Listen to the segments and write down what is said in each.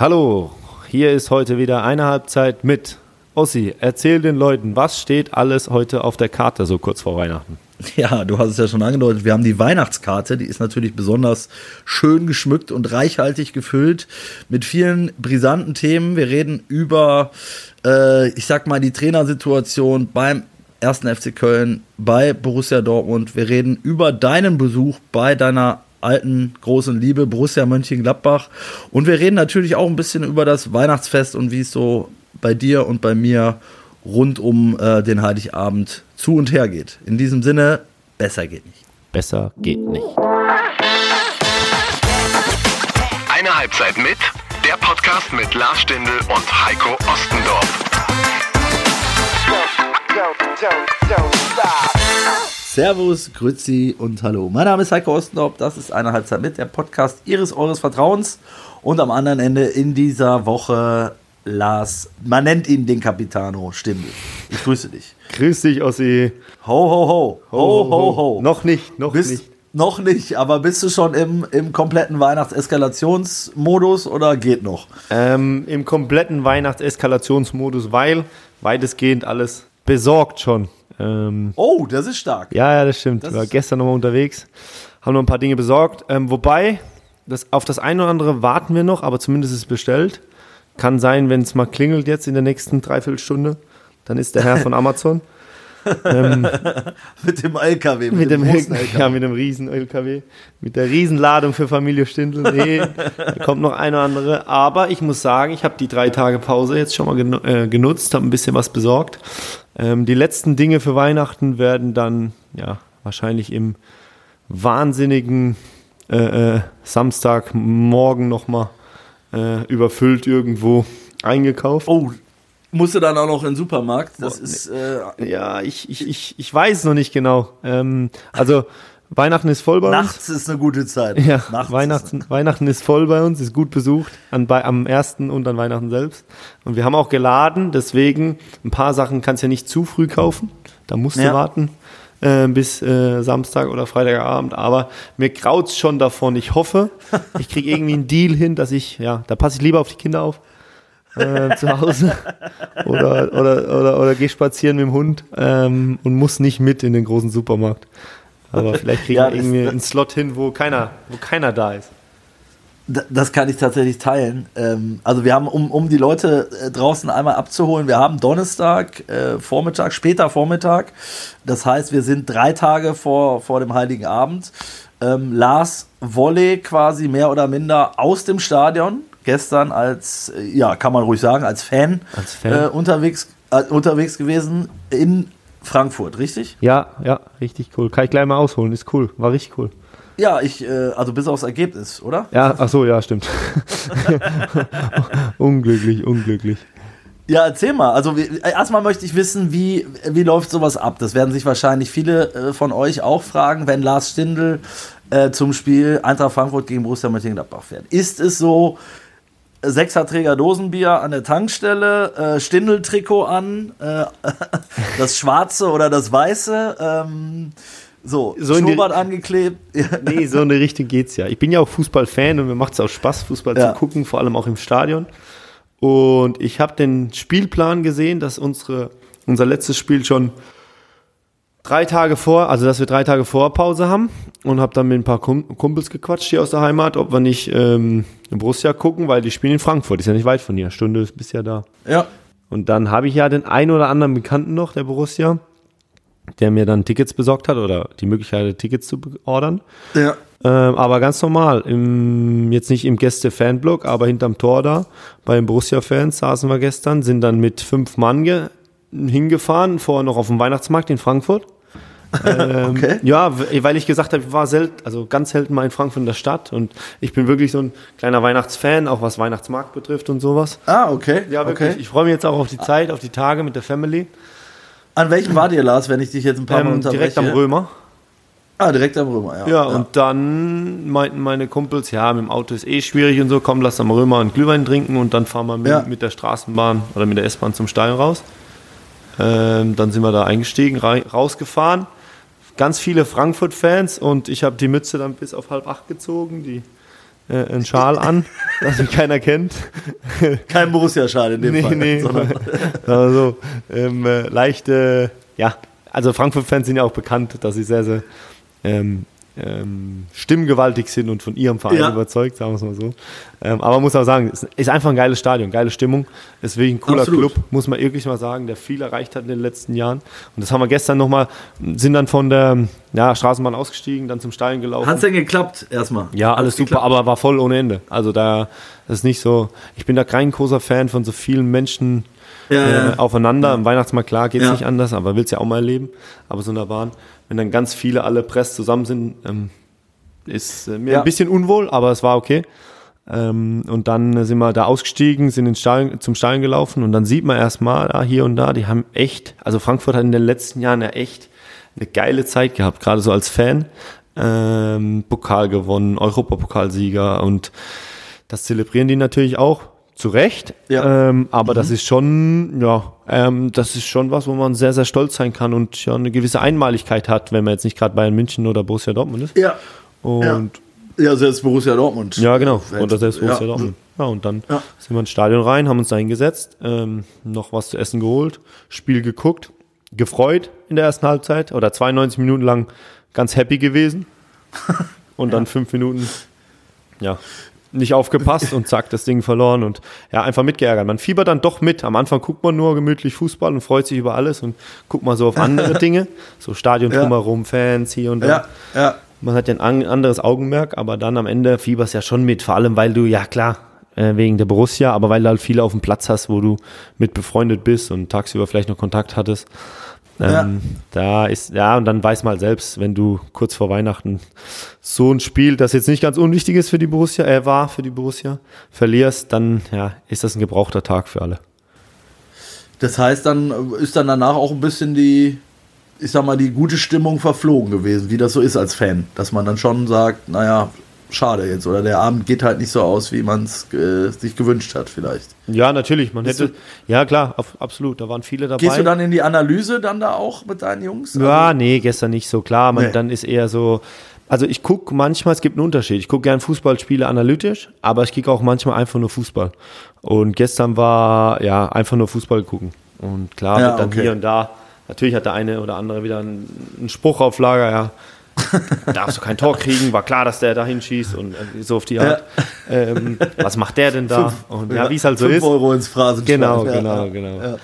Hallo, hier ist heute wieder eine Halbzeit mit Ossi. Erzähl den Leuten, was steht alles heute auf der Karte so kurz vor Weihnachten? Ja, du hast es ja schon angedeutet. Wir haben die Weihnachtskarte, die ist natürlich besonders schön geschmückt und reichhaltig gefüllt mit vielen brisanten Themen. Wir reden über, äh, ich sag mal, die Trainersituation beim ersten FC Köln, bei Borussia Dortmund. Wir reden über deinen Besuch bei deiner alten großen Liebe Borussia Mönchengladbach. Und wir reden natürlich auch ein bisschen über das Weihnachtsfest und wie es so bei dir und bei mir rund um äh, den Heiligabend zu und her geht. In diesem Sinne, besser geht nicht. Besser geht nicht. Eine Halbzeit mit, der Podcast mit Lars Stindl und Heiko Ostendorf. Servus, Grüezi und Hallo. Mein Name ist Heiko Ostendorf. Das ist eine Halbzeit mit, der Podcast Ihres, Eures Vertrauens. Und am anderen Ende in dieser Woche Lars, man nennt ihn den Capitano Stimmel. Ich grüße dich. Grüß dich, Ossi. Ho, ho, ho. Ho, ho, ho. Noch nicht, noch Bist, nicht. Noch nicht, aber bist du schon im, im kompletten Weihnachtseskalationsmodus oder geht noch? Ähm, Im kompletten Weihnachtseskalationsmodus, weil weitestgehend alles besorgt schon. Ähm, Oh, das ist stark. ja, ja, das stimmt. Das Ich war gestern nochmal unterwegs, haben noch ein paar Dinge besorgt. Ähm, wobei, das, auf das eine oder andere warten wir noch, aber zumindest ist es bestellt. Kann sein, wenn es mal klingelt jetzt in der nächsten Dreiviertelstunde, dann ist der Herr von Amazon. Mit dem LKW, Mit dem, großen LKW. ja, mit dem riesen LKW, mit der Riesenladung für Familie Stindl. Nee, da kommt noch eine oder andere. Aber ich muss sagen, ich habe die drei Tage Pause jetzt schon mal genu äh, genutzt, habe ein bisschen was besorgt. Ähm, die letzten Dinge für Weihnachten werden dann ja wahrscheinlich im wahnsinnigen äh, äh, Samstagmorgen nochmal äh, überfüllt irgendwo eingekauft. Oh, musst du dann auch noch in den Supermarkt? Das Boah, ist, äh, Ja, ich, ich, ich, ich weiß noch nicht genau. Ähm, also Weihnachten ist voll bei uns. nachts ist eine gute Zeit. Ja, nachts Weihnachten, Weihnachten ist voll bei uns, ist gut besucht, an, bei, am ersten und an Weihnachten selbst. Und wir haben auch geladen, deswegen ein paar Sachen kannst du ja nicht zu früh kaufen. Da musst du Ja. warten äh, bis äh, Samstag oder Freitagabend. Aber mir graut's schon davon. Ich hoffe, ich kriege irgendwie einen Deal hin, dass ich, ja, da passe ich lieber auf die Kinder auf. Äh, zu Hause oder, oder, oder, oder gehe spazieren mit dem Hund ähm, und muss nicht mit in den großen Supermarkt. Aber vielleicht kriegen Ja, wir irgendwie einen Slot hin, wo keiner, wo keiner da ist. Das kann ich tatsächlich teilen. Ähm, also wir haben, um, um die Leute äh, draußen einmal abzuholen, wir haben Donnerstag, äh, Vormittag, später Vormittag. Das heißt, wir sind drei Tage vor, vor dem Heiligen Abend. Ähm, Lars Wolle quasi mehr oder minder aus dem Stadion. Gestern als, äh, ja, kann man ruhig sagen, als Fan, Als Fan. Äh, unterwegs, äh, unterwegs gewesen in Frankfurt, richtig? Ja, ja, richtig cool. Kann ich gleich mal ausholen, ist cool, war richtig cool. Ja, ich, äh, also bis aufs Ergebnis, oder? Ja, ach so, ja, stimmt. unglücklich, unglücklich. Ja, erzähl mal. Also wie- erstmal möchte ich wissen, wie, wie läuft sowas ab? Das werden sich wahrscheinlich viele äh, von euch auch fragen, wenn Lars Stindl äh, zum Spiel Eintracht Frankfurt gegen Borussia Mönchengladbach fährt. Ist es so, äh, Sechserträger Dosenbier an der Tankstelle, äh, Stindl-Trikot an, äh, das schwarze oder das weiße, ähm, so, So in die- Schnurrbart angeklebt. Nee, so eine Richtung geht's ja. Ich bin ja auch Fußballfan und mir macht's auch Spaß, Fußball Ja. zu gucken, vor allem auch im Stadion. Und ich habe den Spielplan gesehen, dass unsere, unser letztes Spiel schon drei Tage vor, also dass wir drei Tage vor Pause haben und habe dann mit ein paar Kum- Kumpels gequatscht hier aus der Heimat, ob wir nicht ähm, Borussia gucken, weil die spielen in Frankfurt, ist ja nicht weit von hier, Stunde bist ja da. ja. Und dann habe ich ja den einen oder anderen Bekannten noch, der Borussia, der mir dann Tickets besorgt hat oder die Möglichkeit hatte, Tickets zu ordern. ja. Ähm, aber ganz normal, im, jetzt nicht im Gäste-Fanblock, aber hinterm Tor da, bei den Borussia-Fans saßen wir gestern, sind dann mit fünf Mann ge hingefahren, vorher noch auf dem Weihnachtsmarkt in Frankfurt. Ähm, Okay. Ja, weil ich gesagt habe, ich war selten, also ganz selten mal in Frankfurt in der Stadt und ich bin wirklich so ein kleiner Weihnachtsfan, auch was Weihnachtsmarkt betrifft und sowas. Ah, okay. Ja, wirklich. okay. Ich freue mich jetzt auch auf die Zeit, auf die Tage mit der Family. An welchem war dir, Lars, wenn ich dich jetzt ein paar Mal Ähm, unterbreche? direkt am Römer. Ah, direkt am Römer, ja. Ja, und dann meinten meine Kumpels, ja, mit dem Auto ist eh schwierig und so, komm, lass am Römer einen Glühwein trinken und dann fahren wir mit, Ja. mit der Straßenbahn oder mit der S-Bahn zum Stein raus. Ähm, dann sind wir da eingestiegen, rausgefahren. Ganz viele Frankfurt-Fans und ich habe die Mütze dann bis auf halb acht gezogen, die äh, einen Schal an, dass mich keiner kennt. Kein Borussia-Schal in dem nee, Fall. nee. sondern- Also, ähm, äh, leichte, ja, also Frankfurt-Fans sind ja auch bekannt, dass sie sehr, sehr ähm, ähm, stimmgewaltig sind und von ihrem Verein Ja. überzeugt, sagen wir es mal so. Ähm, aber man muss auch sagen, es ist einfach ein geiles Stadion, geile Stimmung. Deswegen ein cooler Absolut. Club, muss man wirklich mal sagen, der viel erreicht hat in den letzten Jahren. Und das haben wir gestern nochmal, sind dann von der ja, Straßenbahn ausgestiegen, dann zum Stadion gelaufen. Hat's denn geklappt erstmal? Ja, alles Hat's super, geklappt? aber war voll ohne Ende. Also da das ist nicht so. Ich bin da kein großer Fan von so vielen Menschen Ja, äh, aufeinander. Im Weihnachtsmarkt klar geht's Ja. nicht anders, aber will's ja auch mal erleben. Aber so in der Bahn, wenn dann ganz viele alle Press zusammen sind, ähm, ist äh, mir ein bisschen unwohl, aber es war okay. Ähm, und dann sind wir da ausgestiegen, sind ins Stadion, zum Stadion gelaufen und dann sieht man erstmal da hier und da, die haben echt, also Frankfurt hat in den letzten Jahren ja echt eine geile Zeit gehabt, gerade so als Fan. Ähm, Pokal gewonnen, Europapokalsieger und das zelebrieren die natürlich auch zu Recht. Ja. Ähm, aber das ist schon, ja, ähm, das ist schon was, wo man sehr, sehr stolz sein kann und ja eine gewisse Einmaligkeit hat, wenn man jetzt nicht gerade Bayern München oder Borussia Dortmund ist. Ja. Und Ja, selbst Borussia Dortmund. ja, genau. Oder selbst Borussia ja. Dortmund. Ja, und dann Ja. sind wir ins Stadion rein, haben uns da hingesetzt, ähm, noch was zu essen geholt, Spiel geguckt, gefreut in der ersten Halbzeit oder 92 Minuten lang ganz happy gewesen. Und dann fünf Minuten, ja, nicht aufgepasst und zack, das Ding verloren und ja, einfach mitgeärgert. Man fiebert dann doch mit. Am Anfang guckt man nur gemütlich Fußball und freut sich über alles und guckt mal so auf andere Dinge. So Stadion Ja. drumherum, Fans hier und da. Ja, ja. Man hat ja ein an- anderes Augenmerk, aber dann am Ende fieberst ja schon mit, vor allem weil du, ja klar, äh, wegen der Borussia, aber weil du halt viele auf dem Platz hast, wo du mit befreundet bist und tagsüber vielleicht noch Kontakt hattest. Ähm, Da ist, ja, und dann weiß man halt selbst, wenn du kurz vor Weihnachten so ein Spiel, das jetzt nicht ganz unwichtig ist für die Borussia, äh, war für die Borussia, verlierst, dann ja, ist das ein gebrauchter Tag für alle. Das heißt, dann ist dann danach auch ein bisschen die, ich sag mal, die gute Stimmung verflogen gewesen, wie das so ist als Fan. Dass man dann schon sagt, naja, schade jetzt. Oder der Abend geht halt nicht so aus, wie man es äh, sich gewünscht hat, vielleicht. Ja, natürlich, man Bist hätte, ja klar, auf, absolut, da waren viele dabei. Gehst du dann in die Analyse dann da auch mit deinen Jungs? Ja, nee, gestern nicht so klar. Man, Nee. Dann ist eher so. Also ich gucke manchmal, es gibt einen Unterschied. Ich gucke gern Fußballspiele analytisch, aber ich kicke auch manchmal einfach nur Fußball. Und gestern war ja einfach nur Fußball gucken. Und klar, Ja, dann okay. hier und da, natürlich hat der eine oder andere wieder einen, einen Spruch auf Lager, ja. Darfst du kein Tor kriegen, war klar, dass der da hinschießt und äh, so auf die Art. Ähm, was macht der denn da? Und ja, wie es halt so ist. Euro ins Phrasenschwein. Genau, Ja, genau, ja. genau. Ja.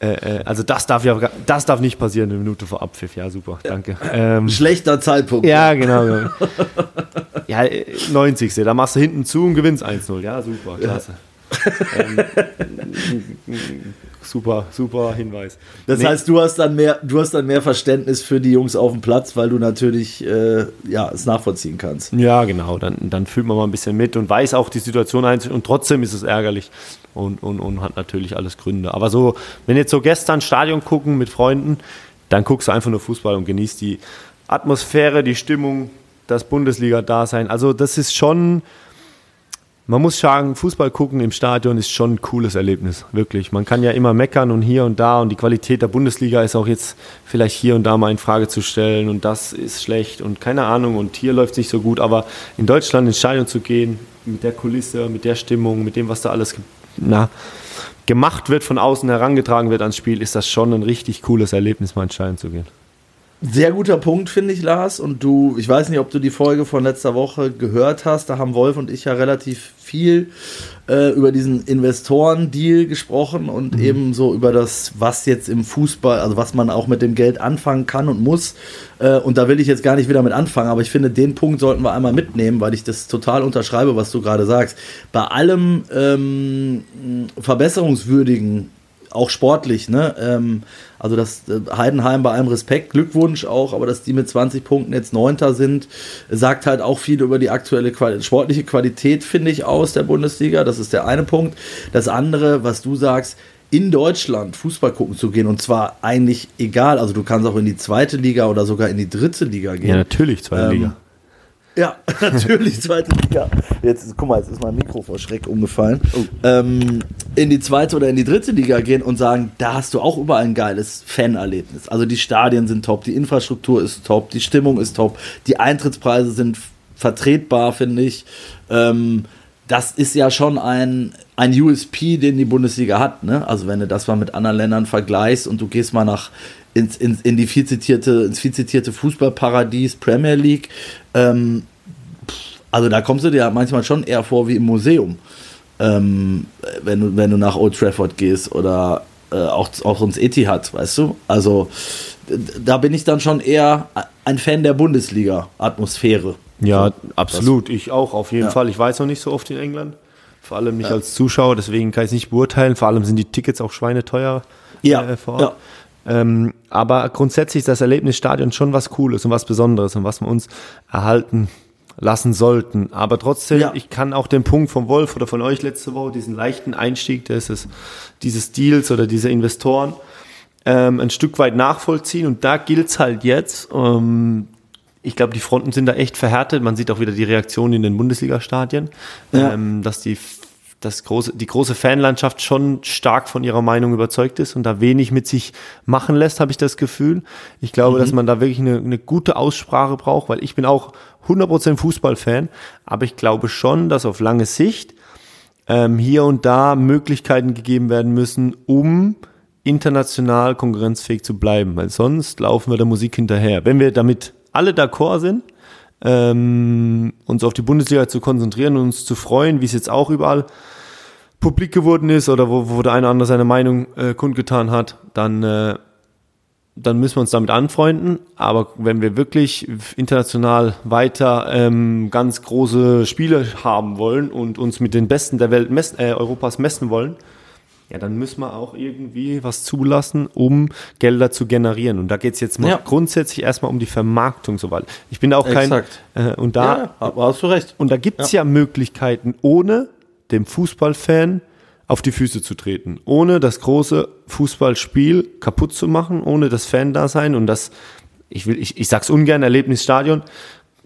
Äh, äh, also das darf ja, das darf nicht passieren, eine Minute vor Abpfiff. Ja, super, danke. Ähm, Schlechter Zeitpunkt. ja, genau. genau. Ja, äh, 90. Da machst du hinten zu und gewinnst 1-0. Ja, super, klasse. ähm, super, super Hinweis. Das Nee, heißt, du hast dann mehr, du hast dann mehr Verständnis für die Jungs auf dem Platz, weil du natürlich äh, ja, es nachvollziehen kannst. Ja, genau. Dann, dann fühlt man mal ein bisschen mit und weiß auch die Situation einzeln und trotzdem ist es ärgerlich und, und, und hat natürlich alles Gründe. Aber so, wenn jetzt so gestern Stadion gucken mit Freunden, dann guckst du einfach nur Fußball und genießt die Atmosphäre, die Stimmung, das Bundesliga-Dasein. Also das ist schon, man muss sagen, Fußball gucken im Stadion ist schon ein cooles Erlebnis, wirklich. Man kann ja immer meckern und hier und da und die Qualität der Bundesliga ist auch jetzt vielleicht hier und da mal in Frage zu stellen und das ist schlecht und keine Ahnung und hier läuft es nicht so gut, aber in Deutschland ins Stadion zu gehen, mit der Kulisse, mit der Stimmung, mit dem, was da alles na, gemacht wird, von außen herangetragen wird ans Spiel, ist das schon ein richtig cooles Erlebnis, mal ins Stadion zu gehen. Sehr guter Punkt, finde ich, Lars. Und du, ich weiß nicht, ob du die Folge von letzter Woche gehört hast. Da haben Wolf und ich ja relativ viel äh, über diesen Investoren-Deal gesprochen und eben so über das, was jetzt im Fußball, also was man auch mit dem Geld anfangen kann und muss. Äh, und da will ich jetzt gar nicht wieder mit anfangen, aber ich finde, den Punkt sollten wir einmal mitnehmen, weil ich das total unterschreibe, was du gerade sagst. Bei allem ähm, Verbesserungswürdigen auch sportlich, ne? Ähm, also das äh, Heidenheim bei allem Respekt, Glückwunsch auch, aber dass die mit 20 Punkten jetzt Neunter sind, sagt halt auch viel über die aktuelle Quali sportliche Qualität, finde ich, aus der Bundesliga. Das ist der eine Punkt. Das andere, was du sagst, in Deutschland Fußball gucken zu gehen und zwar eigentlich egal, also du kannst auch in die zweite Liga oder sogar in die dritte Liga gehen. Ja, natürlich, zweite Ähm, Liga. Ja, natürlich, zweite Liga. Jetzt, guck mal, jetzt ist mein Mikro vor Schreck umgefallen. Ähm, in die zweite oder in die dritte Liga gehen und sagen, da hast du auch überall ein geiles Fanerlebnis. Also die Stadien sind top, die Infrastruktur ist top, die Stimmung ist top, die Eintrittspreise sind vertretbar, finde ich. Ähm, das ist ja schon ein, ein USP, den die Bundesliga hat. Ne? Also wenn du das mal mit anderen Ländern vergleichst und du gehst mal nach ins, ins, in die viel zitierte, ins viel zitierte Fußballparadies Premier League, ähm, also da kommst du dir manchmal schon eher vor wie im Museum, ähm, wenn, du, wenn du nach Old Trafford gehst oder äh, auch, auch ins Etihad, weißt du? Also da bin ich dann schon eher ein Fan der Bundesliga-Atmosphäre. Ja, so, absolut. Ich auch, auf jeden ja. Fall. Ich weiß noch nicht so oft in England. Vor allem nicht ja. als Zuschauer, deswegen kann ich es nicht beurteilen. Vor allem sind die Tickets auch schweineteuer ja. äh, vor Ort. Ja. Ähm, aber grundsätzlich ist das Erlebnisstadion schon was Cooles und was Besonderes und was wir uns erhalten lassen sollten. Aber trotzdem, ja. ich kann auch den Punkt vom Wolf oder von euch letzte Woche, diesen leichten Einstieg des, dieses Deals oder dieser Investoren, ähm, ein Stück weit nachvollziehen. Und da gilt es halt jetzt, ähm, ich glaube, die Fronten sind da echt verhärtet. Man sieht auch wieder die Reaktion in den Bundesliga-Stadien, ja. ähm, dass die das große, die große Fanlandschaft schon stark von ihrer Meinung überzeugt ist und da wenig mit sich machen lässt, habe ich das Gefühl. Ich glaube, mhm. dass man da wirklich eine, eine gute Aussprache braucht, weil ich bin auch 100% Fußballfan, aber ich glaube schon, dass auf lange Sicht ähm, hier und da Möglichkeiten gegeben werden müssen, um international konkurrenzfähig zu bleiben, weil sonst laufen wir der Musik hinterher. Wenn wir damit alle d'accord sind, ähm, uns auf die Bundesliga zu konzentrieren und uns zu freuen, wie es jetzt auch überall publik geworden ist oder wo, wo der eine oder andere seine Meinung äh, kundgetan hat, dann, äh, dann müssen wir uns damit anfreunden. Aber wenn wir wirklich international weiter ähm, ganz große Spiele haben wollen und uns mit den Besten der Welt messen, äh, Europas messen wollen, ja, dann müssen wir auch irgendwie was zulassen, um Gelder zu generieren. Und da geht es jetzt mal ja. grundsätzlich erstmal um die Vermarktung so weit. Ich bin auch kein äh, und da ja, hast du recht. Und da gibt es ja. ja Möglichkeiten, ohne dem Fußballfan auf die Füße zu treten, ohne das große Fußballspiel kaputt zu machen, ohne das Fan-Dasein und das, ich will, ich, ich sag's ungern, Erlebnisstadion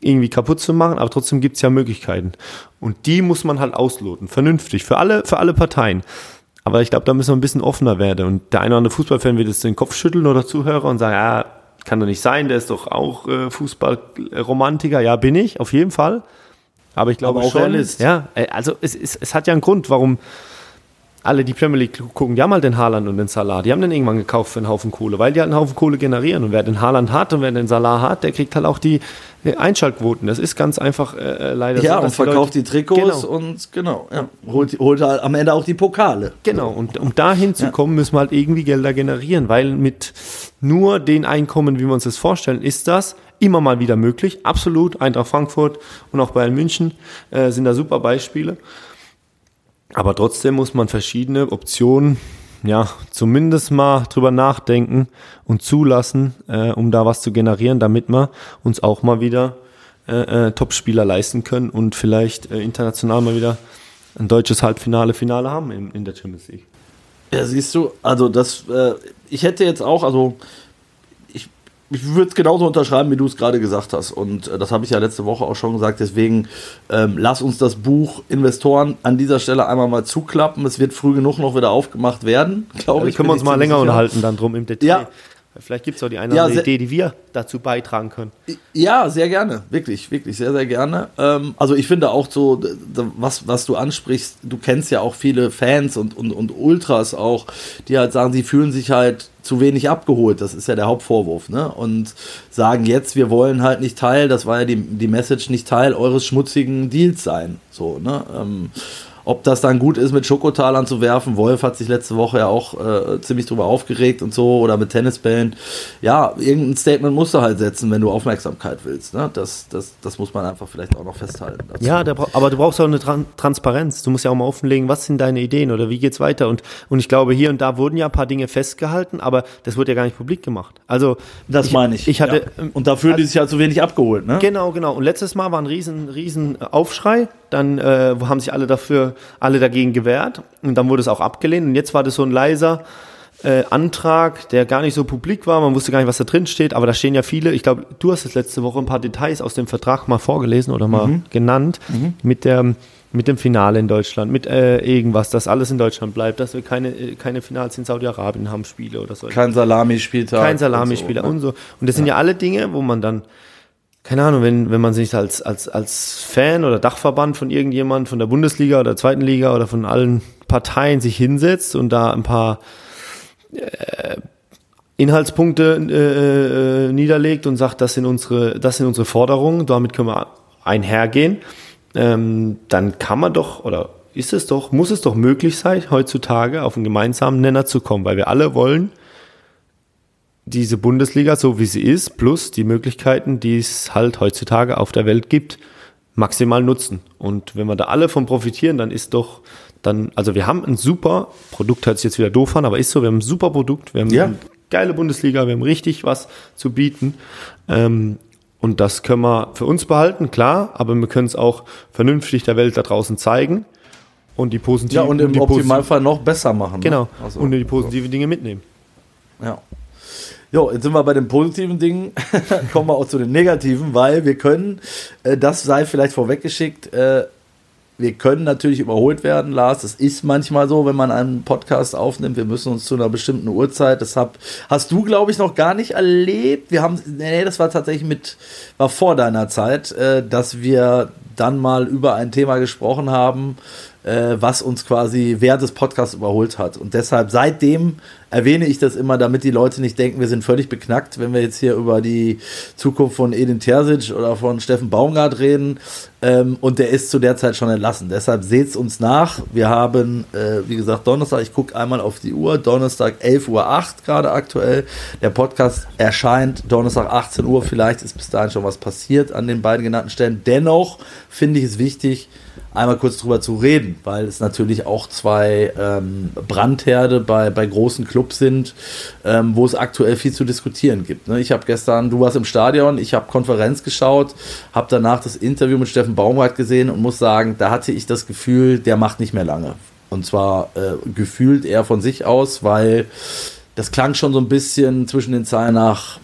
irgendwie kaputt zu machen, aber trotzdem gibt's ja Möglichkeiten. Und die muss man halt ausloten, vernünftig, für alle, für alle Parteien. Aber ich glaube, da müssen wir ein bisschen offener werden. Und der eine oder andere Fußballfan wird jetzt den Kopf schütteln oder Zuhörer und sagen, ja, kann doch nicht sein, der ist doch auch äh, Fußballromantiker. Ja, bin ich, auf jeden Fall. Aber ich glaube Aber auch schon, Realist. ja, äh, also es, es, es hat ja einen Grund, warum alle, die Premier League gucken, die haben mal den Haaland und den Salah. Die haben den irgendwann gekauft für einen Haufen Kohle, weil die halt einen Haufen Kohle generieren. Und wer den Haaland hat und wer den Salah hat, der kriegt halt auch die Einschaltquoten. Das ist ganz einfach äh, äh leider ja, so. Ja, und verkauft die, Leute, die Trikots genau. und genau, ja, holt, holt halt am Ende auch die Pokale. Genau, und um dahin zu kommen, müssen wir halt irgendwie Gelder generieren, weil mit nur den Einkommen, wie wir uns das vorstellen, ist das immer mal wieder möglich. Absolut. Eintracht Frankfurt und auch Bayern München äh, sind da super Beispiele. Aber trotzdem muss man verschiedene Optionen, ja, zumindest mal drüber nachdenken und zulassen, äh, um da was zu generieren, damit wir uns auch mal wieder äh, äh, Top-Spieler leisten können und vielleicht äh, international mal wieder ein deutsches Halbfinale, Finale haben in, in der Champions League. Ja, siehst du, also das, äh, ich hätte jetzt auch, also ich würde es genauso unterschreiben, wie du es gerade gesagt hast. Und äh, das habe ich ja letzte Woche auch schon gesagt. Deswegen ähm, lass uns das Buch Investoren an dieser Stelle einmal mal zuklappen. Es wird früh genug noch wieder aufgemacht werden, glaube ja, ich. Können wir uns mal länger sicher. unterhalten dann drum im Detail. Ja, Vielleicht gibt es auch die eine oder ja, Idee, die wir dazu beitragen können. Ja, sehr gerne. Wirklich, wirklich, sehr, sehr gerne. Ähm, also ich finde auch so, was, was du ansprichst, du kennst ja auch viele Fans und, und, und Ultras auch, die halt sagen, sie fühlen sich halt zu wenig abgeholt. Das ist ja der Hauptvorwurf. Ne? Und sagen jetzt, wir wollen halt nicht Teil, das war ja die, die Message, nicht Teil eures schmutzigen Deals sein. So, ne? Ähm, ob das dann gut ist, mit Schokotalern zu werfen. Wolf hat sich letzte Woche ja auch äh, ziemlich drüber aufgeregt und so. Oder mit Tennisbällen. Ja, irgendein Statement musst du halt setzen, wenn du Aufmerksamkeit willst. Ne? Das, das, das muss man einfach vielleicht auch noch festhalten. Dazu. Ja, aber du brauchst auch eine Tran Transparenz. Du musst ja auch mal offenlegen, was sind deine Ideen oder wie geht's weiter. Und, und ich glaube, hier und da wurden ja ein paar Dinge festgehalten, aber das wurde ja gar nicht publik gemacht. Also, das ich, meine ich. ich hatte, ja. Und dafür also, die sich ja zu wenig abgeholt. Ne? Genau, genau. Und letztes Mal war ein riesen, riesen Aufschrei. Dann äh, haben sich alle dafür alle dagegen gewehrt und dann wurde es auch abgelehnt. Und jetzt war das so ein leiser äh, Antrag, der gar nicht so publik war. Man wusste gar nicht, was da drin steht, aber da stehen ja viele. Ich glaube, du hast es letzte Woche ein paar Details aus dem Vertrag mal vorgelesen oder mal mhm. genannt mhm. mit der mit dem Finale in Deutschland, mit äh, irgendwas, dass alles in Deutschland bleibt, dass wir keine, äh, keine Finals in Saudi-Arabien haben, Spiele oder so. Kein Salami-Spieltag. Kein Salami-Spieler und, so, ne? und, das ja. sind ja alle Dinge, wo man dann keine Ahnung, wenn, wenn man sich als, als, als Fan oder Dachverband von irgendjemand, von der Bundesliga oder der zweiten Liga oder von allen Parteien sich hinsetzt und da ein paar äh, Inhaltspunkte äh, äh, niederlegt und sagt, das sind unsere, das sind unsere Forderungen, damit können wir einhergehen, ähm, dann kann man doch oder ist es doch, muss es doch möglich sein, heutzutage auf einen gemeinsamen Nenner zu kommen, weil wir alle wollen diese Bundesliga, so wie sie ist, plus die Möglichkeiten, die es halt heutzutage auf der Welt gibt, maximal nutzen. Und wenn wir da alle von profitieren, dann ist doch dann, also wir haben ein super Produkt, hört sich jetzt wieder doof an, aber ist so, wir haben ein super Produkt, wir haben Ja. eine geile Bundesliga, wir haben richtig was zu bieten. Ähm, und das können wir für uns behalten, klar, aber wir können es auch vernünftig der Welt da draußen zeigen und die positiven Ja, und im Optimalfall noch besser machen. ne? Genau. Also, und die positiven Dinge mitnehmen. Ja. Jo, jetzt sind wir bei den positiven Dingen. Kommen wir auch zu den negativen, weil wir können, äh, das sei vielleicht vorweggeschickt, äh, wir können natürlich überholt werden, Lars. Das ist manchmal so, wenn man einen Podcast aufnimmt. Wir müssen uns zu einer bestimmten Uhrzeit. Das hab, hast du, glaube ich, noch gar nicht erlebt. Wir haben, nee, das war tatsächlich mit, war vor deiner Zeit, äh, dass wir dann mal über ein Thema gesprochen haben, äh, was uns quasi während des Podcasts überholt hat. Und deshalb seitdem erwähne ich das immer, damit die Leute nicht denken, wir sind völlig beknackt, wenn wir jetzt hier über die Zukunft von Edin Terzic oder von Steffen Baumgart reden. Ähm, und der ist zu der Zeit schon entlassen. Deshalb seht's uns nach. Wir haben, äh, wie gesagt, Donnerstag, ich gucke einmal auf die Uhr, Donnerstag 11.08 Uhr gerade aktuell. Der Podcast erscheint Donnerstag 18 Uhr. Vielleicht ist bis dahin schon was passiert an den beiden genannten Stellen. Dennoch finde ich es wichtig, einmal kurz drüber zu reden, weil es natürlich auch zwei ähm, Brandherde bei, bei großen Clubs sind, ähm, wo es aktuell viel zu diskutieren gibt. Ne? Ich habe gestern, du warst im Stadion, ich habe Konferenz geschaut, habe danach das Interview mit Steffen Baumgart gesehen und muss sagen, da hatte ich das Gefühl, der macht nicht mehr lange. Und zwar äh, gefühlt eher von sich aus, weil das klang schon so ein bisschen zwischen den Zeilen nach,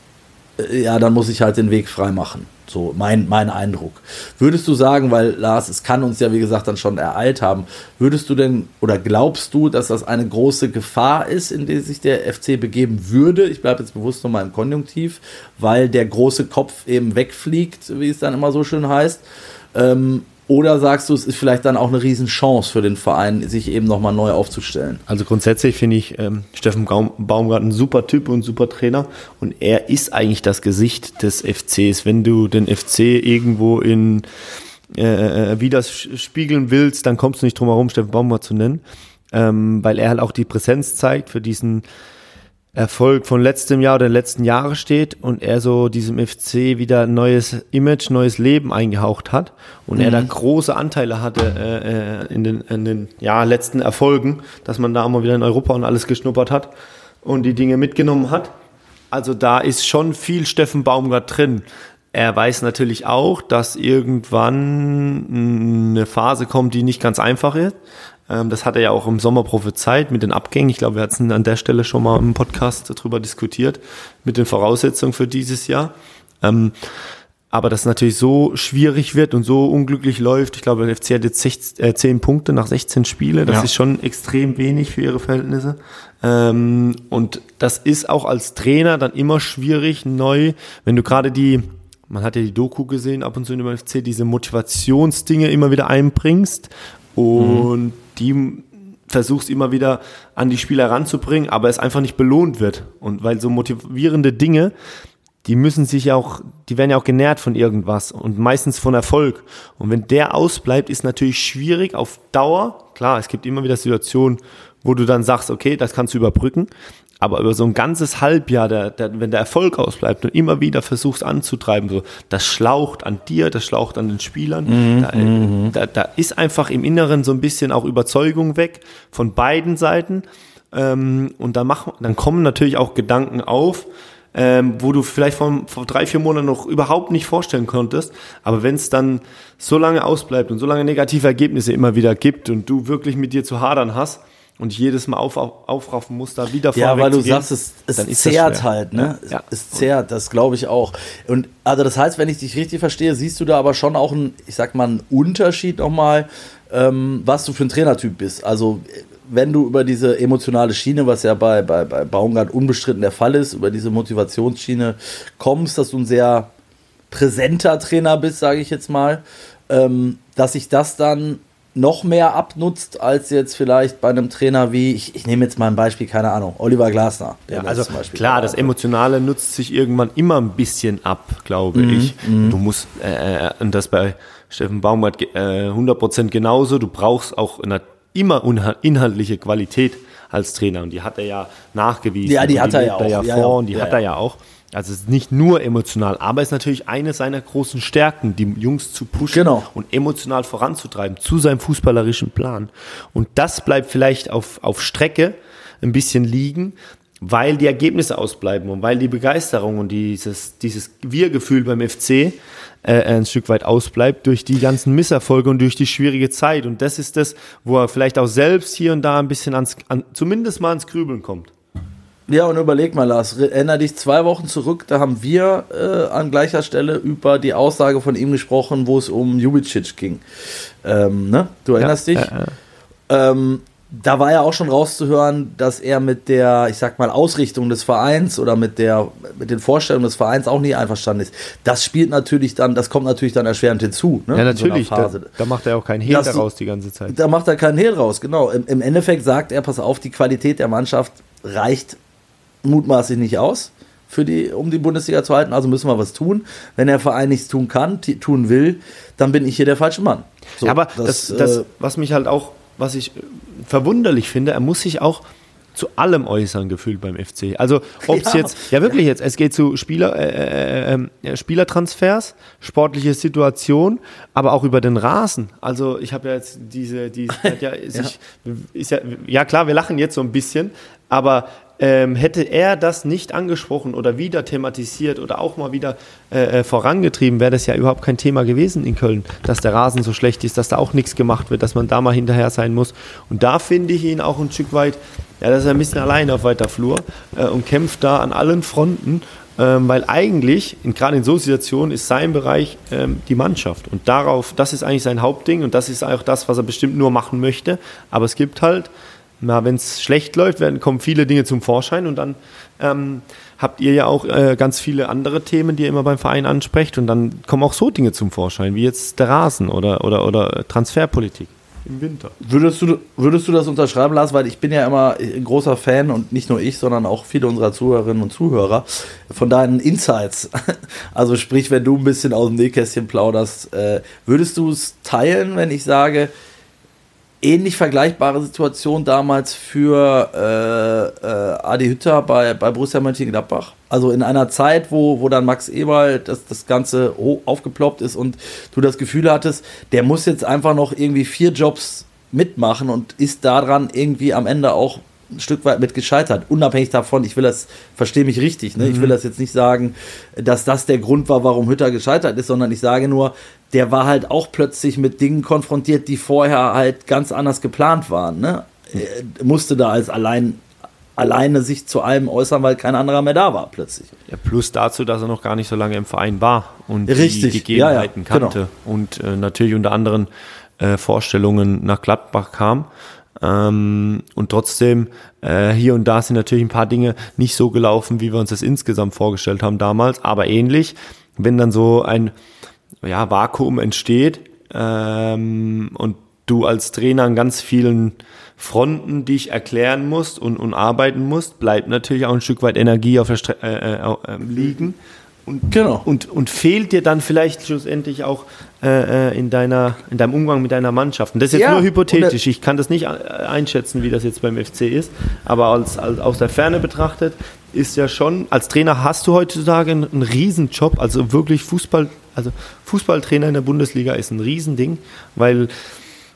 äh, ja, dann muss ich halt den Weg frei machen. So mein, mein Eindruck. Würdest du sagen, weil Lars, es kann uns ja wie gesagt dann schon ereilt haben, würdest du denn oder glaubst du, dass das eine große Gefahr ist, in die sich der FC begeben würde? Ich bleibe jetzt bewusst nochmal im Konjunktiv, weil der große Kopf eben wegfliegt, wie es dann immer so schön heißt. Ähm, oder sagst du, es ist vielleicht dann auch eine Riesenchance für den Verein, sich eben nochmal neu aufzustellen? Also grundsätzlich finde ich ähm, Steffen Baum, Baumgart ein super Typ und super Trainer und er ist eigentlich das Gesicht des FCs. Wenn du den FC irgendwo in äh, wie das spiegeln willst, dann kommst du nicht drum herum, Steffen Baumgart zu nennen, ähm, weil er halt auch die Präsenz zeigt für diesen Erfolg von letztem Jahr oder den letzten Jahre steht und er so diesem FC wieder ein neues Image, neues Leben eingehaucht hat und er da große Anteile hatte äh, äh, in den, in den ja, letzten Erfolgen, dass man da auch mal wieder in Europa und alles geschnuppert hat und die Dinge mitgenommen hat. Also da ist schon viel Steffen Baumgart drin. Er weiß natürlich auch, dass irgendwann eine Phase kommt, die nicht ganz einfach ist. Ähm, Das hat er ja auch im Sommer prophezeit mit den Abgängen. Ich glaube, wir hatten an der Stelle schon mal im Podcast darüber diskutiert, mit den Voraussetzungen für dieses Jahr. Ähm, aber das natürlich so schwierig wird und so unglücklich läuft. Ich glaube, der FC hat jetzt 16, äh, 10 Punkte nach 16 Spiele. Das Ja. ist schon extrem wenig für ihre Verhältnisse. Ähm, und das ist auch als Trainer dann immer schwierig, neu, wenn du gerade die, man hat ja die Doku gesehen, ab und zu in dem FC, diese Motivationsdinge immer wieder einbringst und die versuchst immer wieder an die Spieler ranzubringen, aber es einfach nicht belohnt wird. Und weil so motivierende Dinge, die müssen sich ja auch, die werden ja auch genährt von irgendwas und meistens von Erfolg. Und wenn der ausbleibt, ist natürlich schwierig auf Dauer. Klar, es gibt immer wieder Situationen, wo du dann sagst, okay, das kannst du überbrücken. Aber über so ein ganzes Halbjahr, der, der, wenn der Erfolg ausbleibt und immer wieder versuchst anzutreiben, so, das schlaucht an dir, das schlaucht an den Spielern. da, äh, da, da ist einfach im Inneren so ein bisschen auch Überzeugung weg von beiden Seiten. Ähm, und dann, machen, dann kommen natürlich auch Gedanken auf, ähm, wo du vielleicht vor, vor drei, vier Monaten noch überhaupt nicht vorstellen konntest. Aber wenn es dann so lange ausbleibt und so lange negative Ergebnisse immer wieder gibt und du wirklich mit dir zu hadern hast und jedes Mal auf, auf, aufraffen musst, da wieder Ja, vorne weil du sagst, es, es dann ist das zehrt halt, ne? Ja. Es, es zehrt, das glaube ich auch. Und also das heißt, wenn ich dich richtig verstehe, siehst du da aber schon auch einen, ich sag mal, einen Unterschied nochmal, ähm, was du für ein Trainertyp bist. Also wenn du über diese emotionale Schiene, was ja bei, bei, bei Baumgart unbestritten der Fall ist, über diese Motivationsschiene kommst, dass du ein sehr präsenter Trainer bist, sage ich jetzt mal, ähm, dass sich das dann noch mehr abnutzt als jetzt vielleicht bei einem Trainer wie, ich, ich nehme jetzt mal ein Beispiel, keine Ahnung, Oliver Glasner. Ja, also klar, das Emotionale nutzt sich irgendwann immer ein bisschen ab, glaube mhm, ich. Mhm. Du musst, äh, äh, und das bei Steffen Baumgart äh, 100% genauso, du brauchst auch eine, immer inhaltliche Qualität als Trainer und die hat er ja nachgewiesen. Ja, die, die hat er ja auch. Ja, vor ja, und die ja, hat er ja auch. Also es ist nicht nur emotional, aber es ist natürlich eine seiner großen Stärken, die Jungs zu pushen genau. und emotional voranzutreiben zu seinem fußballerischen Plan. Und das bleibt vielleicht auf, auf Strecke ein bisschen liegen, weil die Ergebnisse ausbleiben und weil die Begeisterung und dieses, dieses Wir-Gefühl beim FC äh, ein Stück weit ausbleibt durch die ganzen Misserfolge und durch die schwierige Zeit. Und das ist das, wo er vielleicht auch selbst hier und da ein bisschen ans, an, zumindest mal ans Grübeln kommt. Ja, und überleg mal, Lars, erinnere dich zwei Wochen zurück, da haben wir äh, an gleicher Stelle über die Aussage von ihm gesprochen, wo es um Jubicic ging. Ähm, ne? Du erinnerst ja, dich? Äh, äh. Ähm, da war ja auch schon rauszuhören, dass er mit der, ich sag mal, Ausrichtung des Vereins oder mit der, mit den Vorstellungen des Vereins auch nie einverstanden ist. Das spielt natürlich dann, das kommt natürlich dann erschwerend hinzu. Ne, ja, natürlich. So da, da, macht er auch keinen Hehl daraus die ganze Zeit. Da macht er keinen Hehl raus, genau. Im, Im Endeffekt sagt er, pass auf, die Qualität der Mannschaft reicht mutmaßlich nicht aus, für die, um die Bundesliga zu halten. Also müssen wir was tun. Wenn der Verein nichts tun kann, tun will, dann bin ich hier der falsche Mann. So, ja, aber das, das, das, äh, was mich halt auch, was ich verwunderlich finde, er muss sich auch zu allem äußern gefühlt beim FC. Also ob es ja. jetzt, ja wirklich jetzt, es geht zu Spieler, äh, äh, ähm, Spielertransfers, sportliche Situation, aber auch über den Rasen. Also ich habe ja jetzt diese, diese ja, sich, ja. Ist ja, ja klar, wir lachen jetzt so ein bisschen, aber ähm, hätte er das nicht angesprochen oder wieder thematisiert oder auch mal wieder äh, äh, vorangetrieben, wäre das ja überhaupt kein Thema gewesen in Köln, dass der Rasen so schlecht ist, dass da auch nichts gemacht wird, dass man da mal hinterher sein muss. Und da finde ich ihn auch ein Stück weit, ja, das ist ein bisschen allein auf weiter Flur äh, und kämpft da an allen Fronten. Ähm, weil eigentlich, gerade in so Situationen, ist sein Bereich ähm, die Mannschaft. Und darauf, das ist eigentlich sein Hauptding und das ist auch das, was er bestimmt nur machen möchte. Aber es gibt halt na, wenn es schlecht läuft, werden, kommen viele Dinge zum Vorschein und dann ähm, habt ihr ja auch äh, ganz viele andere Themen, die ihr immer beim Verein ansprecht und dann kommen auch so Dinge zum Vorschein, wie jetzt der Rasen oder, oder, oder Transferpolitik im Winter. Würdest du, würdest du das unterschreiben, Lars? Weil ich bin ja immer ein großer Fan und nicht nur ich, sondern auch viele unserer Zuhörerinnen und Zuhörer von deinen Insights. Also sprich, wenn du ein bisschen aus dem Nähkästchen plauderst, äh, würdest du es teilen, wenn ich sage, ähnlich vergleichbare Situation damals für äh, äh, Adi Hütter bei, bei Borussia Mönchengladbach. Also in einer Zeit, wo, wo dann Max Eberl das, das Ganze aufgeploppt ist und du das Gefühl hattest, der muss jetzt einfach noch irgendwie vier Jobs mitmachen und ist daran irgendwie am Ende auch ein Stück weit mit gescheitert. Unabhängig davon, ich will das, verstehe mich richtig, ne? Mhm. ich will das jetzt nicht sagen, dass das der Grund war, warum Hütter gescheitert ist, sondern ich sage nur, der war halt auch plötzlich mit Dingen konfrontiert, die vorher halt ganz anders geplant waren. Ne? Er musste da als allein alleine sich zu allem äußern, weil kein anderer mehr da war plötzlich. Ja, plus dazu, dass er noch gar nicht so lange im Verein war und Richtig. die Gegebenheiten ja, ja, kannte genau. und äh, natürlich unter anderen äh, Vorstellungen nach Gladbach kam. Ähm, und trotzdem, äh, hier und da sind natürlich ein paar Dinge nicht so gelaufen, wie wir uns das insgesamt vorgestellt haben damals, aber ähnlich, wenn dann so ein ja, Vakuum entsteht ähm, und du als Trainer an ganz vielen Fronten dich erklären musst und, und arbeiten musst, bleibt natürlich auch ein Stück weit Energie auf der Stre äh, äh, äh, liegen. Und, genau. und, und fehlt dir dann vielleicht schlussendlich auch äh, äh, in, deiner, in deinem Umgang mit deiner Mannschaft. Und das ist jetzt ja, nur hypothetisch. Ich kann das nicht äh, einschätzen, wie das jetzt beim FC ist. Aber als, als, aus der Ferne betrachtet ist ja schon, als Trainer hast du heutzutage einen, einen Riesenjob. Also wirklich Fußball, also Fußballtrainer in der Bundesliga ist ein Riesending, weil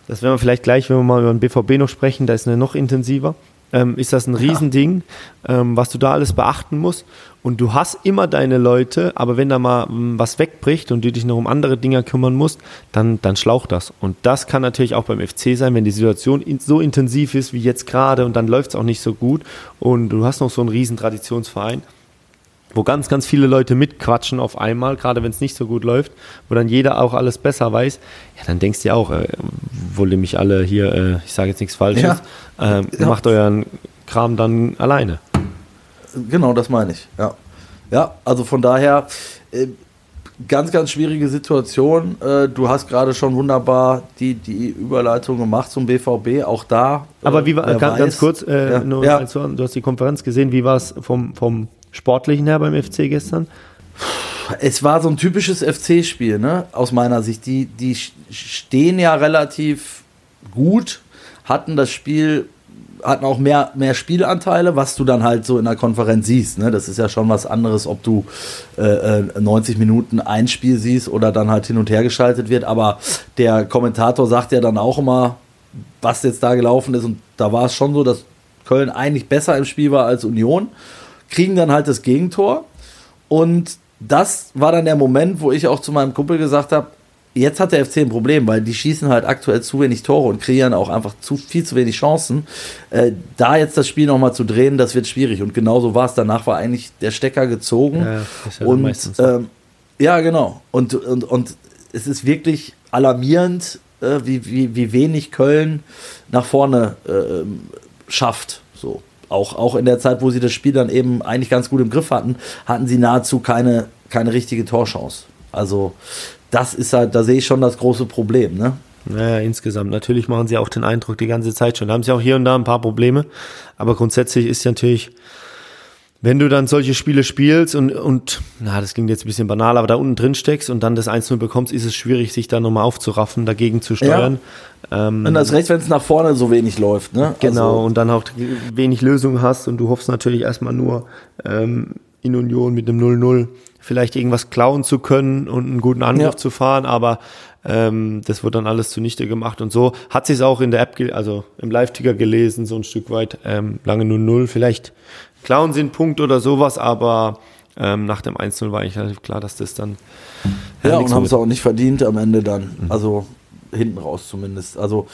das werden wir vielleicht gleich, wenn wir mal über den BVB noch sprechen, da ist eine noch intensiver ähm, ist das ein Riesending, ja. ähm, was du da alles beachten musst. Und du hast immer deine Leute, aber wenn da mal ähm, was wegbricht und du dich noch um andere Dinge kümmern musst, dann, dann schlaucht das. Und das kann natürlich auch beim FC sein, wenn die Situation so intensiv ist wie jetzt gerade und dann läuft es auch nicht so gut und du hast noch so einen riesen Traditionsverein wo ganz, ganz viele Leute mitquatschen auf einmal, gerade wenn es nicht so gut läuft, wo dann jeder auch alles besser weiß, ja, dann denkst du ja auch, äh, wollt ihr mich alle hier, äh, ich sage jetzt nichts Falsches, ja. äh, ja. macht euren Kram dann alleine. Genau, das meine ich, ja. Ja, also von daher, äh, ganz, ganz schwierige Situation. Äh, du hast gerade schon wunderbar die, die Überleitung gemacht zum BVB, auch da. Aber wie war, ganz, ganz kurz, äh, Ja. du hast die Konferenz gesehen, wie war es vom, vom Sportlichen her beim FC gestern? Es war so ein typisches FC-Spiel, ne? Aus meiner Sicht. Die, die stehen ja relativ gut, hatten das Spiel, hatten auch mehr, mehr Spielanteile, was du dann halt so in der Konferenz siehst. Ne? Das ist ja schon was anderes, ob du äh, äh, 90 Minuten ein Spiel siehst oder dann halt hin und her geschaltet wird. Aber der Kommentator sagt ja dann auch immer, was jetzt da gelaufen ist. Und da war es schon so, dass Köln eigentlich besser im Spiel war als Union. Kriegen dann halt das Gegentor. Und das war dann der Moment, wo ich auch zu meinem Kumpel gesagt habe, jetzt hat der FC ein Problem, weil die schießen halt aktuell zu wenig Tore und kreieren auch einfach zu viel zu wenig Chancen. Äh, da jetzt das Spiel nochmal zu drehen, das wird schwierig. Und genauso war es. Danach war eigentlich der Stecker gezogen. Ja, und ähm, ja, genau. Und, und, und es ist wirklich alarmierend, äh, wie, wie, wie wenig Köln nach vorne äh, schafft. So. Auch, auch in der Zeit, wo sie das Spiel dann eben eigentlich ganz gut im Griff hatten, hatten sie nahezu keine, keine richtige Torchance. Also, das ist halt, da sehe ich schon das große Problem, ne? Naja, insgesamt. Natürlich machen sie auch den Eindruck die ganze Zeit schon. Da haben sie auch hier und da ein paar Probleme. Aber grundsätzlich ist natürlich, wenn du dann solche Spiele spielst und, und na, das klingt jetzt ein bisschen banal, aber da unten drin steckst und dann das 1-0 bekommst, ist es schwierig, sich da nochmal aufzuraffen, dagegen zu steuern. Ähm, Und das recht, wenn es nach vorne so wenig läuft, ne? Genau, Also, und dann auch wenig Lösungen hast und du hoffst natürlich erstmal nur ähm, in Union mit einem 0-0 vielleicht irgendwas klauen zu können und einen guten Angriff Ja. zu fahren, aber ähm, das wird dann alles zunichte gemacht und so hat sich auch in der App, also im Live-Ticker gelesen, so ein Stück weit, ähm, lange 0-0, vielleicht klauen sie einen Punkt oder sowas, aber ähm, nach dem 1-0 war eigentlich relativ klar, dass das dann äh, Ja, nichts und haben es auch nicht verdient am Ende dann. Also hinten raus zumindest. Also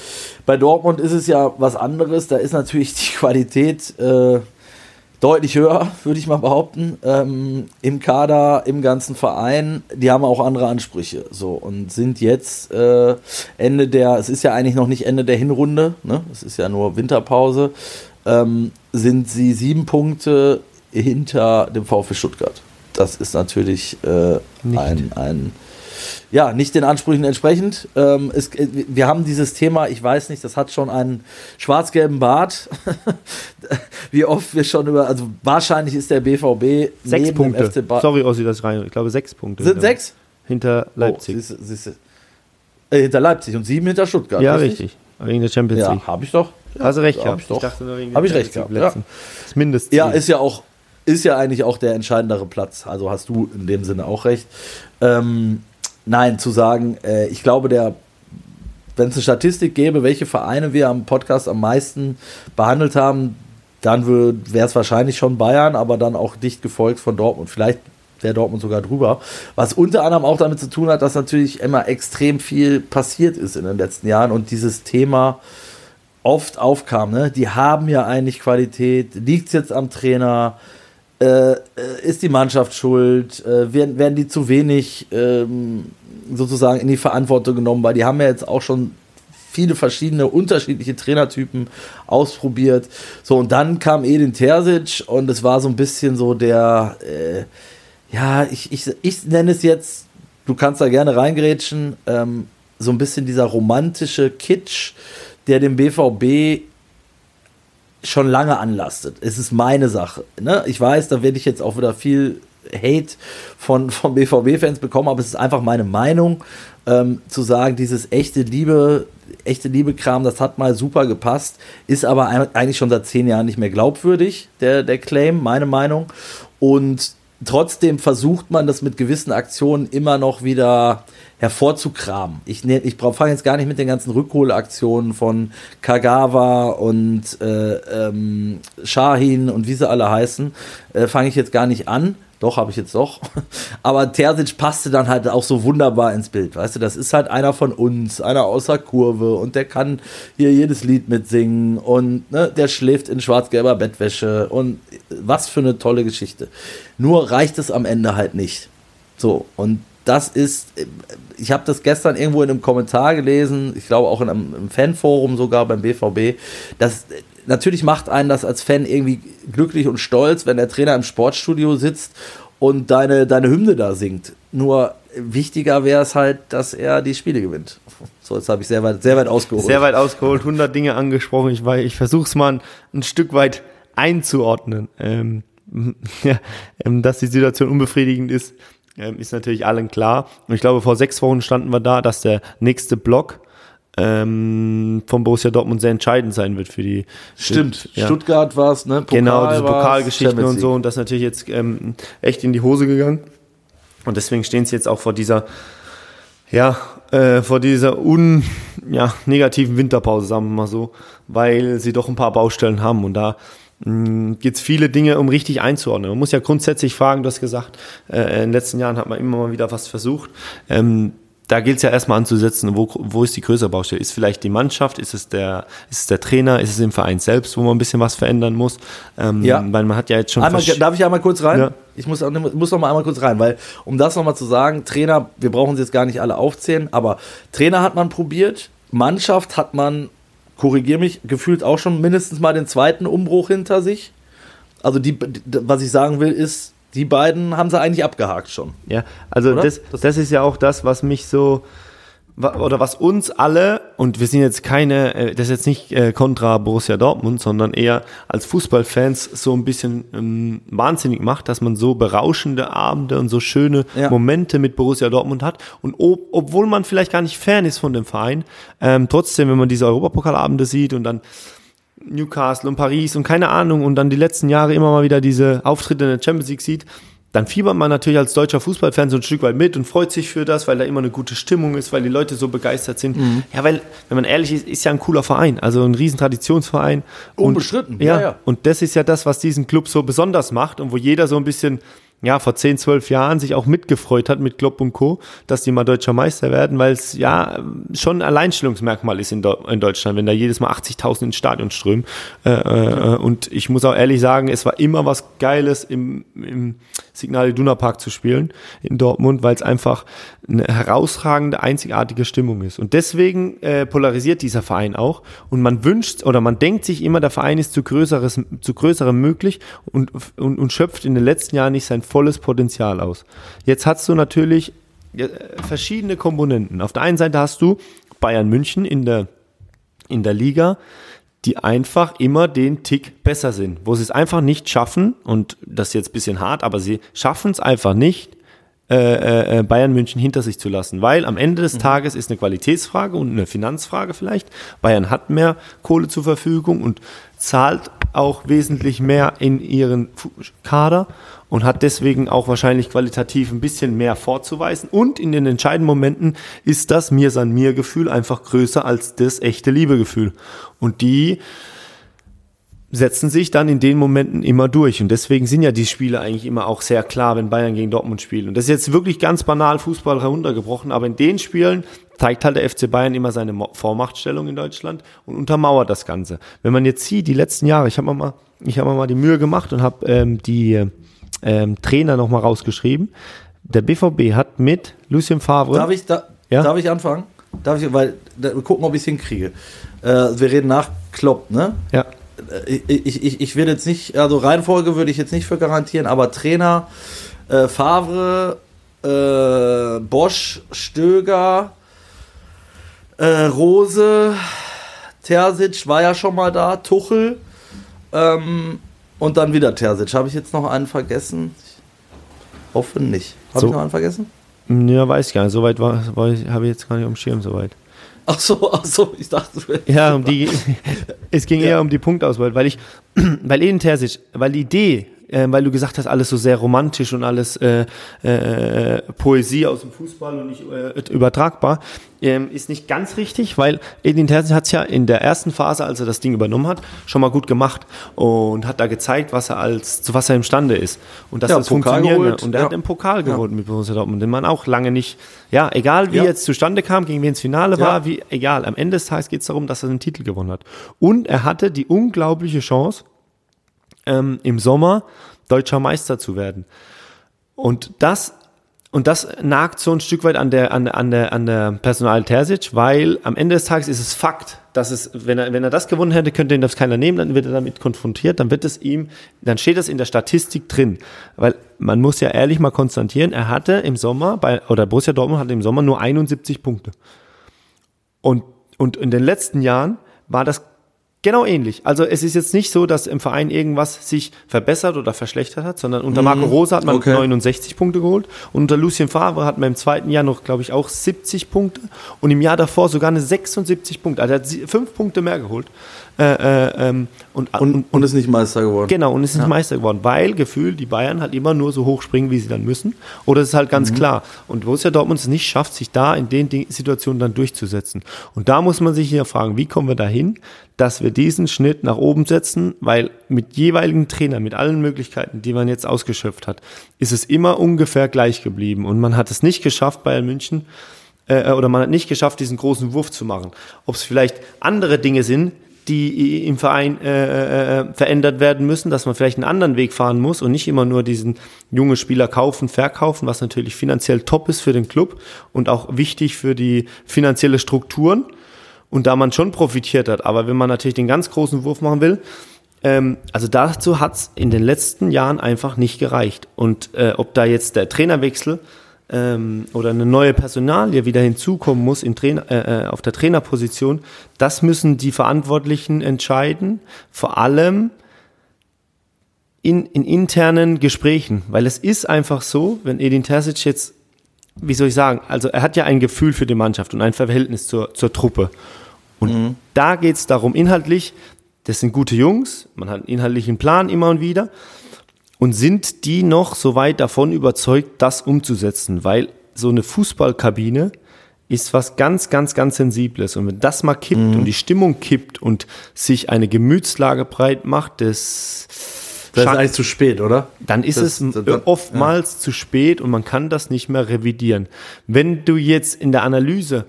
bei Dortmund ist es ja was anderes. Da ist natürlich die Qualität äh, deutlich höher, würde ich mal behaupten. Ähm, Im Kader, im ganzen Verein. Die haben auch andere Ansprüche. So und sind jetzt äh, Ende der, es ist ja eigentlich noch nicht Ende der Hinrunde, ne? Es ist ja nur Winterpause. Ähm, sind sie sieben Punkte hinter dem VfB Stuttgart. Das ist natürlich äh, Nicht. ein, ein ja, nicht den Ansprüchen entsprechend. Ähm, es, äh, wir haben dieses Thema, ich weiß nicht, das hat schon einen schwarz-gelben Bart. Wie oft wir schon über, also wahrscheinlich ist der BVB Sechs Punkte. Sorry, Ossi, das rein. Ich glaube sechs Punkte. Sind hinter- sechs? Hinter Leipzig. Oh, siehste, siehste. Äh, hinter Leipzig und sieben hinter Stuttgart. ja, richtig. Wegen der Champions Ja, League. habe ich doch. Also recht Ja, gehabt. hab ich doch. nur wegen Hab den ich recht gehabt, League-Plätzen. Das Mindestziel. Ja, ist ja auch, ist ja eigentlich auch der entscheidendere Platz. Also hast du in dem Sinne auch recht. Ähm, nein, zu sagen, äh, ich glaube, der, wenn es eine Statistik gäbe, welche Vereine wir am Podcast am meisten behandelt haben, dann wäre es wahrscheinlich schon Bayern, aber dann auch dicht gefolgt von Dortmund. Vielleicht wäre Dortmund sogar drüber. Was unter anderem auch damit zu tun hat, dass natürlich immer extrem viel passiert ist in den letzten Jahren und dieses Thema oft aufkam. Ne? Die haben ja eigentlich Qualität. Liegt es jetzt am Trainer? Äh, äh, ist die Mannschaft schuld? Äh, werden, werden die zu wenig ähm, sozusagen in die Verantwortung genommen? Weil die haben ja jetzt auch schon viele verschiedene unterschiedliche Trainertypen ausprobiert. So, und dann kam Edin Terzic und es war so ein bisschen so der, äh, ja, ich, ich, ich nenne es jetzt, du kannst da gerne reingrätschen, ähm, so ein bisschen dieser romantische Kitsch, der dem BVB schon lange anlastet. Es ist meine Sache. Ne? Ich weiß, da werde ich jetzt auch wieder viel Hate von, von BVB-Fans bekommen, aber es ist einfach meine Meinung, ähm, zu sagen, dieses echte Liebe, echte Liebe-Kram, das hat mal super gepasst, ist aber eigentlich schon seit zehn Jahren nicht mehr glaubwürdig, der, der Claim, meine Meinung. Und trotzdem versucht man das mit gewissen Aktionen immer noch wieder hervorzukramen. Ich, ne, ich fange jetzt gar nicht mit den ganzen Rückholaktionen von Kagawa und äh, ähm, Shahin und wie sie alle heißen, äh, fange ich jetzt gar nicht an. Doch, habe ich jetzt doch. Aber Terzic passte dann halt auch so wunderbar ins Bild. Weißt du, das ist halt einer von uns, einer außer Kurve und der kann hier jedes Lied mitsingen und ne, der schläft in schwarz-gelber Bettwäsche und was für eine tolle Geschichte. Nur reicht es am Ende halt nicht. So, und das ist, ich habe das gestern irgendwo in einem Kommentar gelesen, ich glaube auch in einem, im Fanforum sogar beim BVB, dass natürlich macht einen das als Fan irgendwie glücklich und stolz, wenn der Trainer im Sportstudio sitzt und deine, deine Hymne da singt. Nur wichtiger wäre es halt, dass er die Spiele gewinnt. So, jetzt habe ich sehr weit, sehr weit ausgeholt. Sehr weit ausgeholt, 100 Dinge angesprochen. Ich, ich versuche es mal ein, ein, Stück weit einzuordnen. Ähm, ja, ähm, dass die Situation unbefriedigend ist, ähm, ist natürlich allen klar. Und ich glaube, vor sechs Wochen standen wir da, dass der nächste Block ähm, von Borussia Dortmund sehr entscheidend sein wird für die. Stimmt, ja. Stuttgart war es, ne? Pokal genau, diese Pokalgeschichten und so. Und das ist natürlich jetzt ähm, echt in die Hose gegangen. Und deswegen stehen sie jetzt auch vor dieser, ja, äh, vor dieser un, ja, negativen Winterpause, sagen wir mal so, weil sie doch ein paar Baustellen haben. Und da hm, gibt es viele Dinge, um richtig einzuordnen. Man muss ja grundsätzlich fragen, du hast gesagt, äh, in den letzten Jahren hat man immer mal wieder was versucht. Ähm, da gilt es ja erstmal anzusetzen, wo, wo ist die größere Baustelle? Ist vielleicht die Mannschaft, ist es der, ist es der Trainer, ist es im Verein selbst, wo man ein bisschen was verändern muss? Ähm, ja. Weil man hat ja jetzt schon. Einmal, darf ich einmal kurz rein? Ja. Ich muss, muss noch mal einmal kurz rein, weil, um das noch mal zu sagen, Trainer, wir brauchen sie jetzt gar nicht alle aufzählen, aber Trainer hat man probiert, Mannschaft hat man korrigiere mich, gefühlt auch schon mindestens mal den zweiten Umbruch hinter sich. Also die, was ich sagen will, ist, die beiden haben sie eigentlich abgehakt schon. Ja, also das, das ist ja auch das, was mich so oder was uns alle, und wir sind jetzt keine, äh, das ist jetzt nicht äh, kontra Borussia Dortmund, sondern eher als Fußballfans so ein bisschen ähm, wahnsinnig macht, dass man so berauschende Abende und so schöne ja. Momente mit Borussia Dortmund hat. Und ob, obwohl man vielleicht gar nicht Fan ist von dem Verein, ähm, trotzdem, wenn man diese Europapokalabende sieht und dann Newcastle und Paris und keine Ahnung und dann die letzten Jahre immer mal wieder diese Auftritte in der Champions League sieht, dann fiebert man natürlich als deutscher Fußballfan so ein Stück weit mit und freut sich für das, weil da immer eine gute Stimmung ist, weil die Leute so begeistert sind. Mhm. Ja, weil, wenn man ehrlich ist, ist ja ein cooler Verein, also ein riesen Traditionsverein. Unbestritten, und, ja, ja, ja. Und das ist ja das, was diesen Club so besonders macht und wo jeder so ein bisschen ja, vor 10, 12 Jahren sich auch mitgefreut hat mit Klopp und Co., dass die mal deutscher Meister werden, weil es ja schon ein Alleinstellungsmerkmal ist in, in Deutschland, wenn da jedes Mal 80.000 ins Stadion strömen. Äh, äh, und ich muss auch ehrlich sagen, es war immer was Geiles im, im Signal Iduna Park zu spielen in Dortmund, weil es einfach eine herausragende, einzigartige Stimmung ist. Und deswegen äh, polarisiert dieser Verein auch. Und man wünscht oder man denkt sich immer, der Verein ist zu, größeres, zu größerem möglich und, und, und schöpft in den letzten Jahren nicht sein volles Potenzial aus. Jetzt hast du natürlich verschiedene Komponenten. Auf der einen Seite hast du Bayern München in der, in der Liga, die einfach immer den Tick besser sind, wo sie es einfach nicht schaffen, und das ist jetzt ein bisschen hart, aber sie schaffen es einfach nicht, äh, äh, äh, Bayern München hinter sich zu lassen, weil am Ende des mhm. Tages ist eine Qualitätsfrage und eine Finanzfrage vielleicht. Bayern hat mehr Kohle zur Verfügung und zahlt auch wesentlich mehr in ihren Kader und hat deswegen auch wahrscheinlich qualitativ ein bisschen mehr vorzuweisen. Und in den entscheidenden Momenten ist das Mir san mir Gefühl einfach größer als das echte Liebegefühl. Und die setzen sich dann in den Momenten immer durch. Und deswegen sind ja die Spiele eigentlich immer auch sehr klar, wenn Bayern gegen Dortmund spielt. Und das ist jetzt wirklich ganz banal Fußball heruntergebrochen, aber in den Spielen zeigt halt der FC Bayern immer seine Vormachtstellung in Deutschland und untermauert das Ganze. Wenn man jetzt sieht, die letzten Jahre, ich habe mal, ich habe mal die Mühe gemacht und habe ähm, die ähm, Trainer nochmal rausgeschrieben. Der BVB hat mit Lucien Favre. Darf ich, da, ja? darf ich anfangen? Darf ich, weil, da, gucken, ob ich es hinkriege. Äh, wir reden nach Klopp, ne? Ja. Äh, ich, ich, ich will jetzt nicht, also Reihenfolge würde ich jetzt nicht für garantieren, aber Trainer äh, Favre, äh, Bosch, Stöger, äh, Rose, Terzic war ja schon mal da, Tuchel ähm, und dann wieder Terzic. Habe ich jetzt noch einen vergessen? Ich hoffe nicht. Habe so. ich noch einen vergessen? Ja, weiß ich gar nicht. Soweit war, war habe ich jetzt gar nicht um Schirm soweit. Ach so, ach so, ich dachte. Ja, um die, es ging ja. eher um die Punktauswahl, weil ich, weil Eden Terzic, weil die Idee äh, weil du gesagt hast, alles so sehr romantisch und alles äh, äh, Poesie aus dem Fußball und nicht äh, übertragbar, ähm, ist nicht ganz richtig, weil Edin Terzic hat es ja in der ersten Phase, als er das Ding übernommen hat, schon mal gut gemacht und hat da gezeigt, was er als zu was er imstande ist und dass ja, das funktioniert. Und er ja. hat den Pokal geholt ja. mit Borussia Dortmund, den man auch lange nicht, ja, egal wie ja. jetzt zustande kam, gegen wen ins Finale war, wie egal. Am Ende des Tages geht es darum, dass er den Titel gewonnen hat. Und er hatte die unglaubliche Chance, ähm, im Sommer deutscher Meister zu werden. Und das und das nagt so ein Stück weit an der, an, an der, an der Personal Terzic, weil am Ende des Tages ist es Fakt, dass es, wenn er, wenn er das gewonnen hätte, könnte ihn das keiner nehmen, dann wird er damit konfrontiert, dann wird es ihm, dann steht das in der Statistik drin. Weil man muss ja ehrlich mal konstatieren, er hatte im Sommer, bei, oder Borussia Dortmund hatte im Sommer nur 71 Punkte. Und, und in den letzten Jahren war das Genau ähnlich. Also es ist jetzt nicht so, dass im Verein irgendwas sich verbessert oder verschlechtert hat, sondern unter Marco Rose hat man okay. 69 Punkte geholt und unter Lucien Favre hat man im zweiten Jahr noch, glaube ich, auch 70 Punkte und im Jahr davor sogar eine 76 Punkte. Also er hat fünf Punkte mehr geholt. Äh, äh, ähm, und, Und, und ist nicht Meister geworden. Genau, und ist Meister geworden, weil gefühlt die Bayern halt immer nur so hoch springen, wie sie dann müssen. Oder es ist halt ganz klar. Und Borussia Dortmund es nicht schafft, sich da in den Situationen dann durchzusetzen. Und da muss man sich hier fragen, wie kommen wir dahin, dass wir diesen Schnitt nach oben setzen, weil mit jeweiligen Trainern, mit allen Möglichkeiten, die man jetzt ausgeschöpft hat, ist es immer ungefähr gleich geblieben. Und man hat es nicht geschafft, Bayern München, äh, oder man hat nicht geschafft, diesen großen Wurf zu machen. Ob es vielleicht andere Dinge sind, die im Verein äh, äh, verändert werden müssen, dass man vielleicht einen anderen Weg fahren muss und nicht immer nur diesen junge Spieler kaufen, verkaufen, was natürlich finanziell top ist für den Club und auch wichtig für die finanzielle Strukturen und da man schon profitiert hat. Aber wenn man natürlich den ganz großen Wurf machen will, ähm, also dazu hat's in den letzten Jahren einfach nicht gereicht. Und äh, ob da jetzt der Trainerwechsel ähm, oder eine neue Personalie wieder hinzukommen muss in Trainer, äh, äh, auf der Trainerposition, das müssen die Verantwortlichen entscheiden. Vor allem in, in internen Gesprächen, weil es ist einfach so, wenn Edin Terzic jetzt, wie soll ich sagen, also er hat ja ein Gefühl für die Mannschaft und ein Verhältnis zur, zur Truppe. Und da geht's darum, inhaltlich, das sind gute Jungs, man hat einen inhaltlichen Plan immer und wieder. Und sind die noch so weit davon überzeugt, das umzusetzen? Weil so eine Fußballkabine ist was ganz, ganz, ganz Sensibles. Und wenn das mal kippt und die Stimmung kippt und sich eine Gemütslage breit macht, das, Das ist eigentlich zu spät, oder? dann ist Das- es das- oftmals zu spät und man kann das nicht mehr revidieren. Wenn du jetzt in der Analyse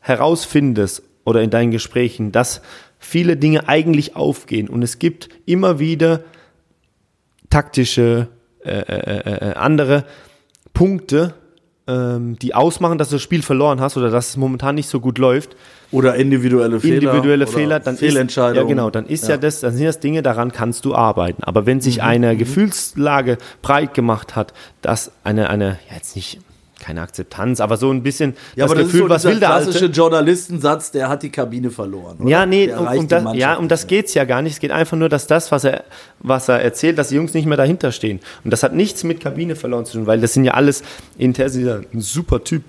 herausfindest oder in deinen Gesprächen, dass viele Dinge eigentlich aufgehen und es gibt immer wieder taktische, äh, äh, äh, andere Punkte, ähm, die ausmachen, dass du das Spiel verloren hast oder dass es momentan nicht so gut läuft, Oder individuelle Fehler. individuelle Fehler, dann Fehlentscheidungen. Ist, ja genau, dann ist ja. das, dann sind das Dinge, daran kannst du arbeiten. Aber wenn Mhm, sich eine Gefühlslage breit gemacht hat, dass eine, eine, ja jetzt nicht keine Akzeptanz, aber so ein bisschen Ja, das aber Gefühl, das ist so was will der klassische Alte? Journalistensatz, der hat die Kabine verloren. Oder? Ja, nee, um, um das, ja, um das geht's ja gar nicht. Es geht einfach nur, dass das, was er, was er erzählt, dass die Jungs nicht mehr dahinter stehen. Und das hat nichts mit Kabine verloren zu tun, weil das sind ja alles intern dieser ein super Typ.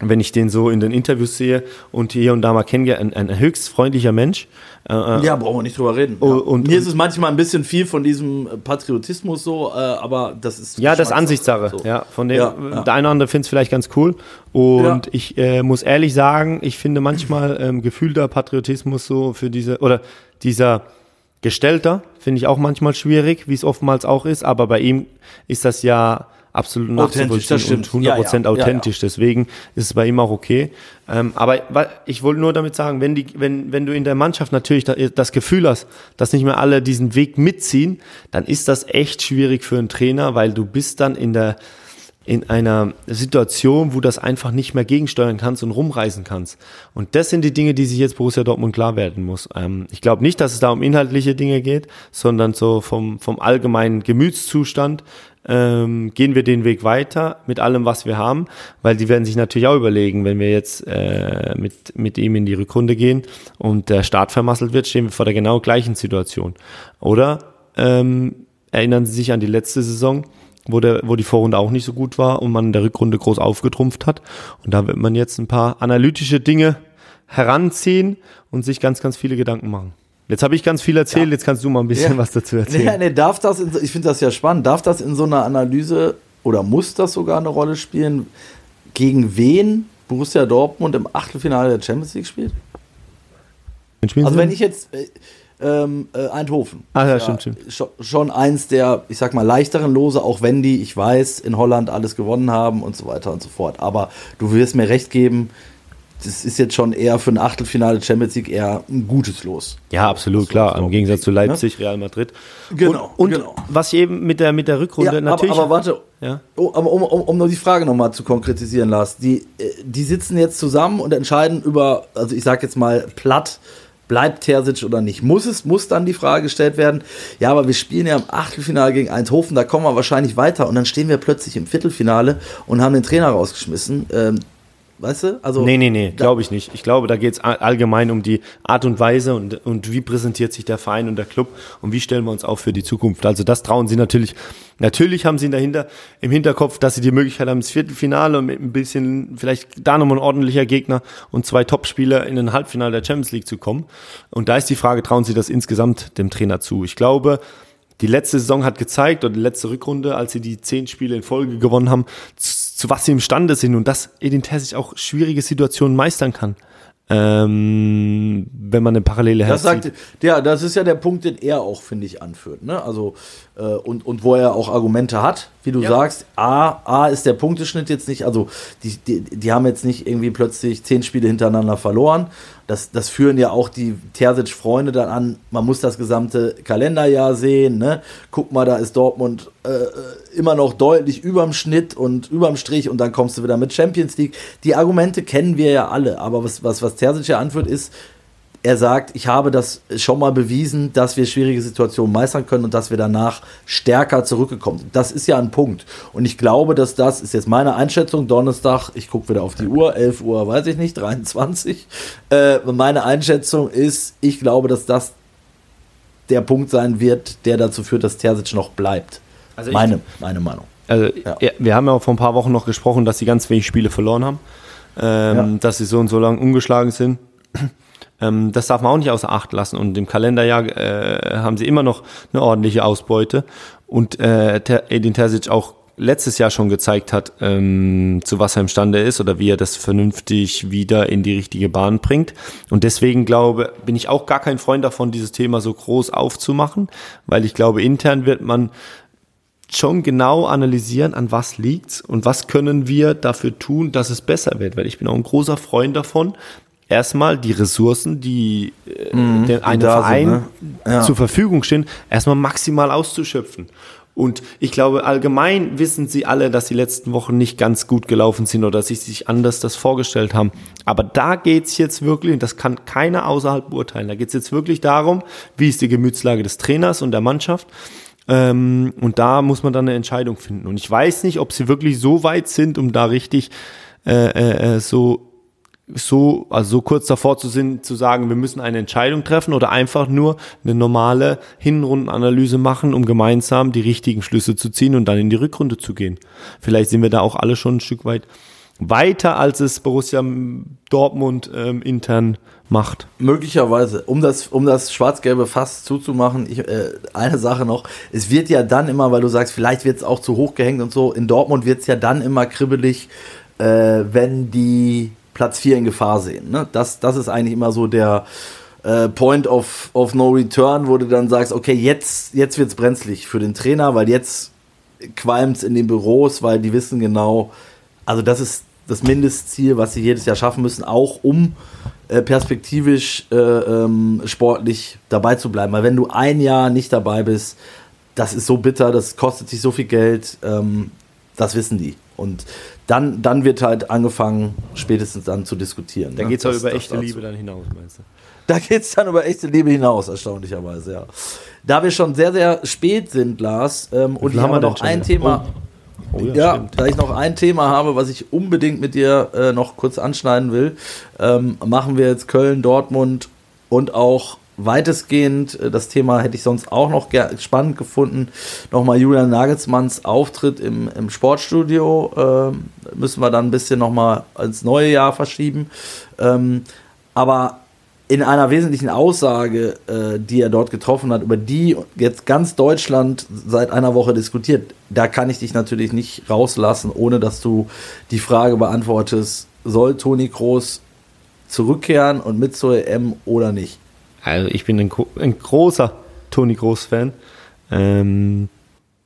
Wenn ich den so in den Interviews sehe und hier und da mal kennengelernt, ein, ein höchst freundlicher Mensch. Äh, äh, Ja, brauchen wir nicht drüber reden. Oh, ja. und- Mir ist und- es manchmal ein bisschen viel von diesem Patriotismus so, äh, aber das ist. Ja, das ist. Ansichtssache. So. Ja, von dem, Ja, ja. der eine oder andere findet es vielleicht ganz cool. Und ich äh, muss ehrlich sagen, ich finde manchmal ähm, gefühlter Patriotismus so für diese, oder dieser gestellter, finde ich auch manchmal schwierig, wie es oftmals auch ist. Aber bei ihm ist das ja absolut Authentisch, das nachzuvollziehen stimmt. und 100% Ja, ja. Ja, authentisch. Deswegen ist es bei ihm auch okay. Ähm, aber ich wollte nur damit sagen, wenn, die, wenn, wenn du in der Mannschaft natürlich da, das Gefühl hast, dass nicht mehr alle diesen Weg mitziehen, dann ist das echt schwierig für einen Trainer, weil du bist dann in der in einer Situation, wo du das einfach nicht mehr gegensteuern kannst und rumreißen kannst. Und das sind die Dinge, die sich jetzt Borussia Dortmund klar werden muss. Ähm, ich glaube nicht, dass es da um inhaltliche Dinge geht, sondern so vom, vom allgemeinen Gemütszustand ähm, gehen wir den Weg weiter mit allem, was wir haben, weil die werden sich natürlich auch überlegen, wenn wir jetzt äh, mit, mit ihm in die Rückrunde gehen und der Start vermasselt wird, stehen wir vor der genau gleichen Situation. Oder ähm, erinnern Sie sich an die letzte Saison, wo, der, wo die Vorrunde auch nicht so gut war und man in der Rückrunde groß aufgetrumpft hat. Und da wird man jetzt ein paar analytische Dinge heranziehen und sich ganz, ganz viele Gedanken machen. Jetzt habe ich ganz viel erzählt, jetzt kannst du mal ein bisschen Ja. was dazu Nee, erzählen. nee, darf das, in, ich finde das ja spannend, darf das in so einer Analyse oder muss das sogar eine Rolle spielen, gegen wen Borussia Dortmund im Achtelfinale der Champions League spielt? Also wenn ich jetzt äh, ähm, äh, Eindhoven. Ah, ja, stimmt, stimmt. Schon, schon eins der, ich sag mal, leichteren Lose, auch wenn die, ich weiß, in Holland alles gewonnen haben und so weiter und so fort. Aber du wirst mir recht geben, das ist jetzt schon eher für ein Achtelfinale Champions League eher ein gutes Los. Ja, absolut, So, klar. Im Gegensatz zu Leipzig, Real Madrid. Genau, Und, und genau. was ich eben mit der, mit der Rückrunde Ja, aber, natürlich. aber warte, Ja. oh, aber um, um, um nur die Frage nochmal zu konkretisieren, Lars. Die, äh, die sitzen jetzt zusammen und entscheiden über, also ich sag jetzt mal platt, bleibt Terzic oder nicht? Muss es, muss dann die Frage gestellt werden, ja, aber wir spielen ja im Achtelfinale gegen Eindhoven, da kommen wir wahrscheinlich weiter und dann stehen wir plötzlich im Viertelfinale und haben den Trainer rausgeschmissen. Ähm, Weißt du? Also, nee, nee, nee, glaube ich nicht. Ich glaube, da geht es allgemein um die Art und Weise und, und wie präsentiert sich der Verein und der Club und wie stellen wir uns auf für die Zukunft. Also das trauen sie natürlich. Natürlich haben sie dahinter im Hinterkopf, dass sie die Möglichkeit haben, ins Viertelfinale und mit ein bisschen, vielleicht da nochmal ein ordentlicher Gegner und zwei Topspieler in ein Halbfinale der Champions League zu kommen. Und da ist die Frage, trauen sie das insgesamt dem Trainer zu? Ich glaube, die letzte Saison hat gezeigt, oder die letzte Rückrunde, als sie die zehn Spiele in Folge gewonnen haben, zu was sie imstande sind und dass Edin Terzic auch schwierige Situationen meistern kann. Ähm, wenn man eine Parallele das sagt, Ja, das ist ja der Punkt, den er auch, finde ich, anführt. Ne? Also, äh, und, und wo er auch Argumente hat, wie du ja. sagst. A, A ist der Punkteschnitt jetzt nicht, also die, die, die haben jetzt nicht irgendwie plötzlich zehn Spiele hintereinander verloren, das, das führen ja auch die Terzic-Freunde dann an, man muss das gesamte Kalenderjahr sehen, ne? Guck mal, da ist Dortmund äh, äh immer noch deutlich überm Schnitt und überm Strich und dann kommst du wieder mit Champions League. Die Argumente kennen wir ja alle, aber was, was, was Terzic ja anführt, ist, er sagt, ich habe das schon mal bewiesen, dass wir schwierige Situationen meistern können und dass wir danach stärker zurückgekommen sind. Das ist ja ein Punkt. Und ich glaube, dass das ist jetzt meine Einschätzung. Donnerstag, ich gucke wieder auf die Uhr, 11 Uhr, weiß ich nicht, 23. Äh, meine Einschätzung ist, ich glaube, dass das der Punkt sein wird, der dazu führt, dass Terzic noch bleibt. Also meine, meine Meinung. Also, ja. wir haben ja auch vor ein paar Wochen noch gesprochen, dass sie ganz wenig Spiele verloren haben. Ähm, ja. Dass sie so und so lang umgeschlagen sind. Ähm, das darf man auch nicht außer Acht lassen. Und im Kalenderjahr äh, haben sie immer noch eine ordentliche Ausbeute. Und äh, Edin Terzic auch letztes Jahr schon gezeigt hat, ähm, zu was er imstande ist oder wie er das vernünftig wieder in die richtige Bahn bringt. Und deswegen glaube, bin ich auch gar kein Freund davon, dieses Thema so groß aufzumachen, weil ich glaube, intern wird man schon genau analysieren, an was liegt's und was können wir dafür tun, dass es besser wird. Weil ich bin auch ein großer Freund davon, erstmal die Ressourcen, die äh, mhm, den einem Verein sind, ne? ja. zur Verfügung stehen, erstmal maximal auszuschöpfen. Und ich glaube, allgemein wissen sie alle, dass die letzten Wochen nicht ganz gut gelaufen sind oder dass sie sich anders das vorgestellt haben. Aber da geht's jetzt wirklich, und das kann keiner außerhalb beurteilen, da geht's jetzt wirklich darum, wie ist die Gemütslage des Trainers und der Mannschaft. Ähm, und da muss man dann eine Entscheidung finden. Und ich weiß nicht, ob sie wirklich so weit sind, um da richtig äh, äh, äh so so, also so kurz davor zu sind, zu sagen, wir müssen eine Entscheidung treffen oder einfach nur eine normale Hinrundenanalyse machen, um gemeinsam die richtigen Schlüsse zu ziehen und dann in die Rückrunde zu gehen. Vielleicht sind wir da auch alle schon ein Stück weit weiter, als es Borussia Dortmund ähm, intern macht. Möglicherweise, um das, um das schwarz-gelbe Fass zuzumachen, ich, äh, eine Sache noch, es wird ja dann immer, weil du sagst, vielleicht wird es auch zu hoch gehängt und so, in Dortmund wird es ja dann immer kribbelig, äh, wenn die Platz 4 in Gefahr sehen. Ne? Das, das ist eigentlich immer so der äh, Point of, of No Return, wo du dann sagst, okay, jetzt, jetzt wird es brenzlig für den Trainer, weil jetzt qualmt es in den Büros, weil die wissen genau, also das ist das Mindestziel, was sie jedes Jahr schaffen müssen, auch um äh, perspektivisch äh, ähm, sportlich dabei zu bleiben. Weil wenn du ein Jahr nicht dabei bist, das ist so bitter, das kostet sich so viel Geld, ähm, das wissen die. Und dann, dann wird halt angefangen, spätestens dann zu diskutieren. Da ne? geht es auch über echte Liebe dann hinaus, meinst du? Da geht es dann über echte Liebe hinaus, erstaunlicherweise, ja. Da wir schon sehr, sehr spät sind, Lars, ähm, und ich habe noch ein Thema. Oh. Oh, ja, ja da ich noch ein Thema habe, was ich unbedingt mit dir äh, noch kurz anschneiden will, ähm, machen wir jetzt Köln, Dortmund und auch weitestgehend, äh, das Thema hätte ich sonst auch noch spannend gefunden, nochmal Julian Nagelsmanns Auftritt im, im Sportstudio. Äh, müssen wir dann ein bisschen nochmal ins neue Jahr verschieben. Ähm, aber in einer wesentlichen Aussage, äh, die er dort getroffen hat, über die jetzt ganz Deutschland seit einer Woche diskutiert, da kann ich dich natürlich nicht rauslassen, ohne dass du die Frage beantwortest, soll Toni Kroos zurückkehren und mit zur EM oder nicht? Also ich bin ein, ein großer Toni Groß-Fan. Ähm,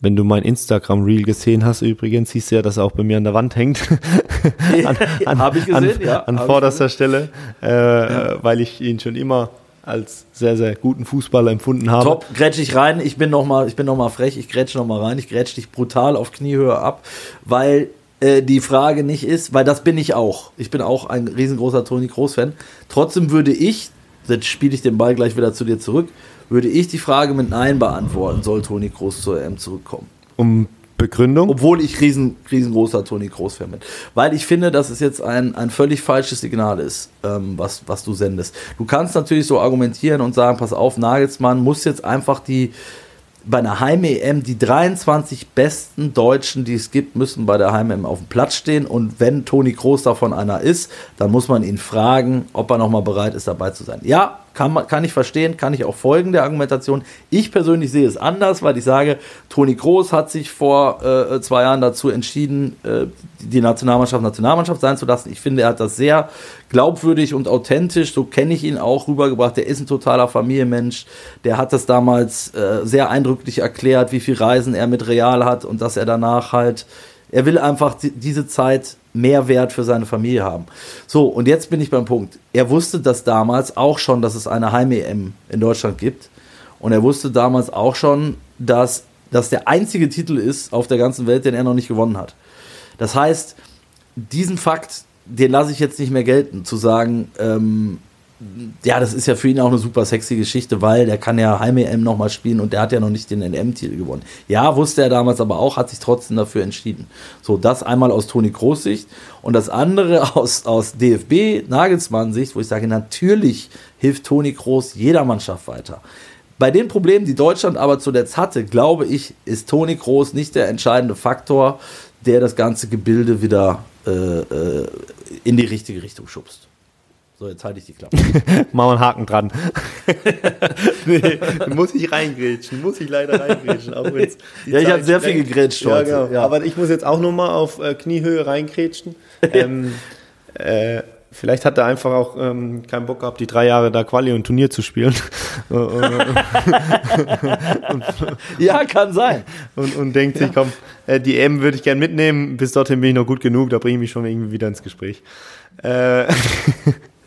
wenn du mein Instagram-Reel gesehen hast, übrigens, siehst du ja, dass er auch bei mir an der Wand hängt. an, an, Habe ich gesehen, an, ja. An vorderster Stelle, äh, ja. weil ich ihn schon immer als sehr, sehr guten Fußballer empfunden habe. Top, grätsch ich rein. Ich bin nochmal noch, frech. Ich grätsch nochmal rein. Ich grätsch dich brutal auf Kniehöhe ab, weil äh, die Frage nicht ist, weil das bin ich auch. Ich bin auch ein riesengroßer Toni Groß-Fan. Trotzdem würde ich jetzt spiele ich den Ball gleich wieder zu dir zurück, würde ich die Frage mit Nein beantworten, soll Toni Kroos zur EM zurückkommen. Um Begründung? Obwohl ich riesen, riesengroßer Toni Kroos-Fan bin. Weil ich finde, dass es jetzt ein, ein völlig falsches Signal ist, ähm, was, was du sendest. Du kannst natürlich so argumentieren und sagen, pass auf, Nagelsmann muss jetzt einfach die, bei einer Heim-EM die 23 besten Deutschen, die es gibt, müssen bei der Heim-EM auf dem Platz stehen. Und wenn Toni Kroos davon einer ist, dann muss man ihn fragen, ob er nochmal bereit ist, dabei zu sein. Ja, kann, kann ich verstehen, kann ich auch folgen der Argumentation. Ich persönlich sehe es anders, weil ich sage, Toni Kroos hat sich vor äh, zwei Jahren dazu entschieden, äh, die Nationalmannschaft Nationalmannschaft sein zu lassen. Ich finde, er hat das sehr glaubwürdig und authentisch, so kenne ich ihn auch rübergebracht. Der ist ein totaler Familienmensch. Der hat das damals äh, sehr eindrücklich erklärt, wie viel Reisen er mit Real hat und dass er danach halt, er will einfach die, diese Zeit Mehrwert für seine Familie haben. So, und jetzt bin ich beim Punkt. Er wusste das damals auch schon, dass es eine Heim-EM in Deutschland gibt. Und er wusste damals auch schon, dass das der einzige Titel ist auf der ganzen Welt, den er noch nicht gewonnen hat. Das heißt, diesen Fakt, den lasse ich jetzt nicht mehr gelten, zu sagen, ähm, ja, das ist ja für ihn auch eine super sexy Geschichte, weil der kann ja Heim-EM nochmal spielen und der hat ja noch nicht den NM-Titel gewonnen. Ja, wusste er damals aber auch, hat sich trotzdem dafür entschieden. So, das einmal aus Toni Groß Sicht und das andere aus, aus DFB Nagelsmann Sicht, wo ich sage, natürlich hilft Toni Groß jeder Mannschaft weiter. Bei den Problemen, die Deutschland aber zuletzt hatte, glaube ich, ist Toni Groß nicht der entscheidende Faktor, der das ganze Gebilde wieder äh, äh, in die richtige Richtung schubst. So, jetzt halte ich die Klappe. Machen wir einen Haken dran. nee, muss ich reingrätschen, muss ich leider reingrätschen. Auch wenn's Ja, ich Zeit habe sehr viel gegrätscht Ja, heute. genau. Ja. Aber ich muss jetzt auch nochmal auf äh, Kniehöhe reingrätschen. ähm, äh, vielleicht hat er einfach auch ähm, keinen Bock gehabt, die drei Jahre da Quali und Turnier zu spielen. Ja, kann sein. und, und denkt sich, komm, äh, die EM würde ich gern mitnehmen, bis dorthin bin ich noch gut genug, da bringe ich mich schon irgendwie wieder ins Gespräch. Äh,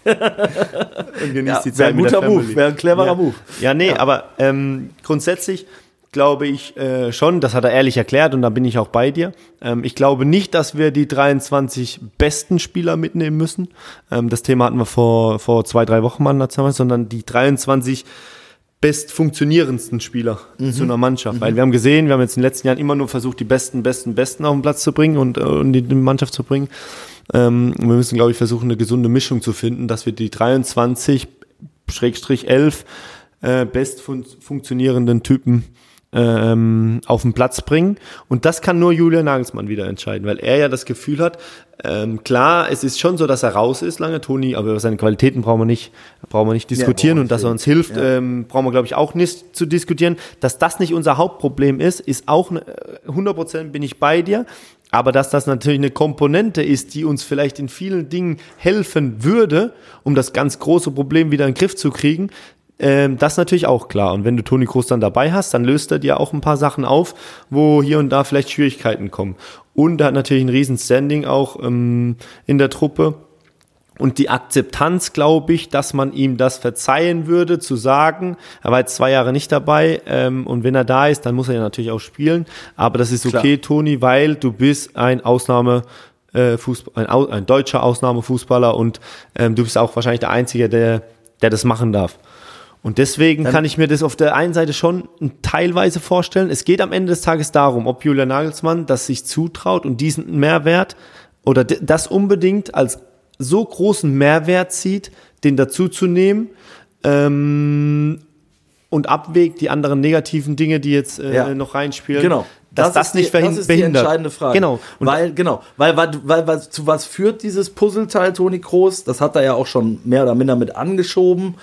und genießt Ja, die Zeit wäre ein guter Move, wäre ein cleverer ja. Move. Ja, nee, aber ähm, grundsätzlich glaube ich äh, schon, das hat er ehrlich erklärt und da bin ich auch bei dir. Ähm, ich glaube nicht, dass wir die 23 besten Spieler mitnehmen müssen. Ähm, das Thema hatten wir vor, vor zwei, drei Wochen mal sondern die 23 best funktionierendsten Spieler zu einer Mannschaft. Weil wir haben gesehen, wir haben jetzt in den letzten Jahren immer nur versucht, die besten, besten, besten auf den Platz zu bringen und, äh, und die Mannschaft zu bringen. Ähm, wir müssen, glaube ich, versuchen, eine gesunde Mischung zu finden, dass wir die 23 Schrägstrich 11 äh, best fun funktionierenden Typen ähm, auf den Platz bringen. Und das kann nur Julian Nagelsmann wieder entscheiden, weil er ja das Gefühl hat, ähm, klar, es ist schon so, dass er raus ist lange, Toni, aber über seine Qualitäten brauchen wir nicht, brauchen wir nicht diskutieren wir und dass er uns hilft, ähm, brauchen wir, glaube ich, auch nicht zu diskutieren. Dass das nicht unser Hauptproblem ist, ist auch ne- 100% bin ich bei dir. Aber dass das natürlich eine Komponente ist, die uns vielleicht in vielen Dingen helfen würde, um das ganz große Problem wieder in den Griff zu kriegen, ähm, das ist natürlich auch klar. Und wenn du Toni Kroos dann dabei hast, dann löst er dir auch ein paar Sachen auf, wo hier und da vielleicht Schwierigkeiten kommen. Und er hat natürlich ein riesen Standing auch ähm, in der Truppe. Und die Akzeptanz, glaube ich, dass man ihm das verzeihen würde, zu sagen, er war jetzt zwei Jahre nicht dabei ähm, und wenn er da ist, dann muss er ja natürlich auch spielen. Aber das ist okay, Toni, weil du bist ein Ausnahme. äh, Fußball, ein, ein deutscher Ausnahmefußballer und ähm, du bist auch wahrscheinlich der Einzige, der, der das machen darf. Und deswegen kann ich mir das auf der einen Seite schon teilweise vorstellen. Es geht am Ende des Tages darum, ob Julian Nagelsmann das sich zutraut und diesen Mehrwert oder das unbedingt als so großen Mehrwert sieht, den dazu zu nehmen ähm, und abwägt die anderen negativen Dinge, die jetzt äh, Ja. noch reinspielen. Genau. Dass das, ist nicht die, verhin- das ist die entscheidende Frage. Genau. Und weil, genau. Weil, weil, weil, weil zu was führt dieses Puzzleteil Toni Kroos? Das hat er ja auch schon mehr oder minder mit angeschoben.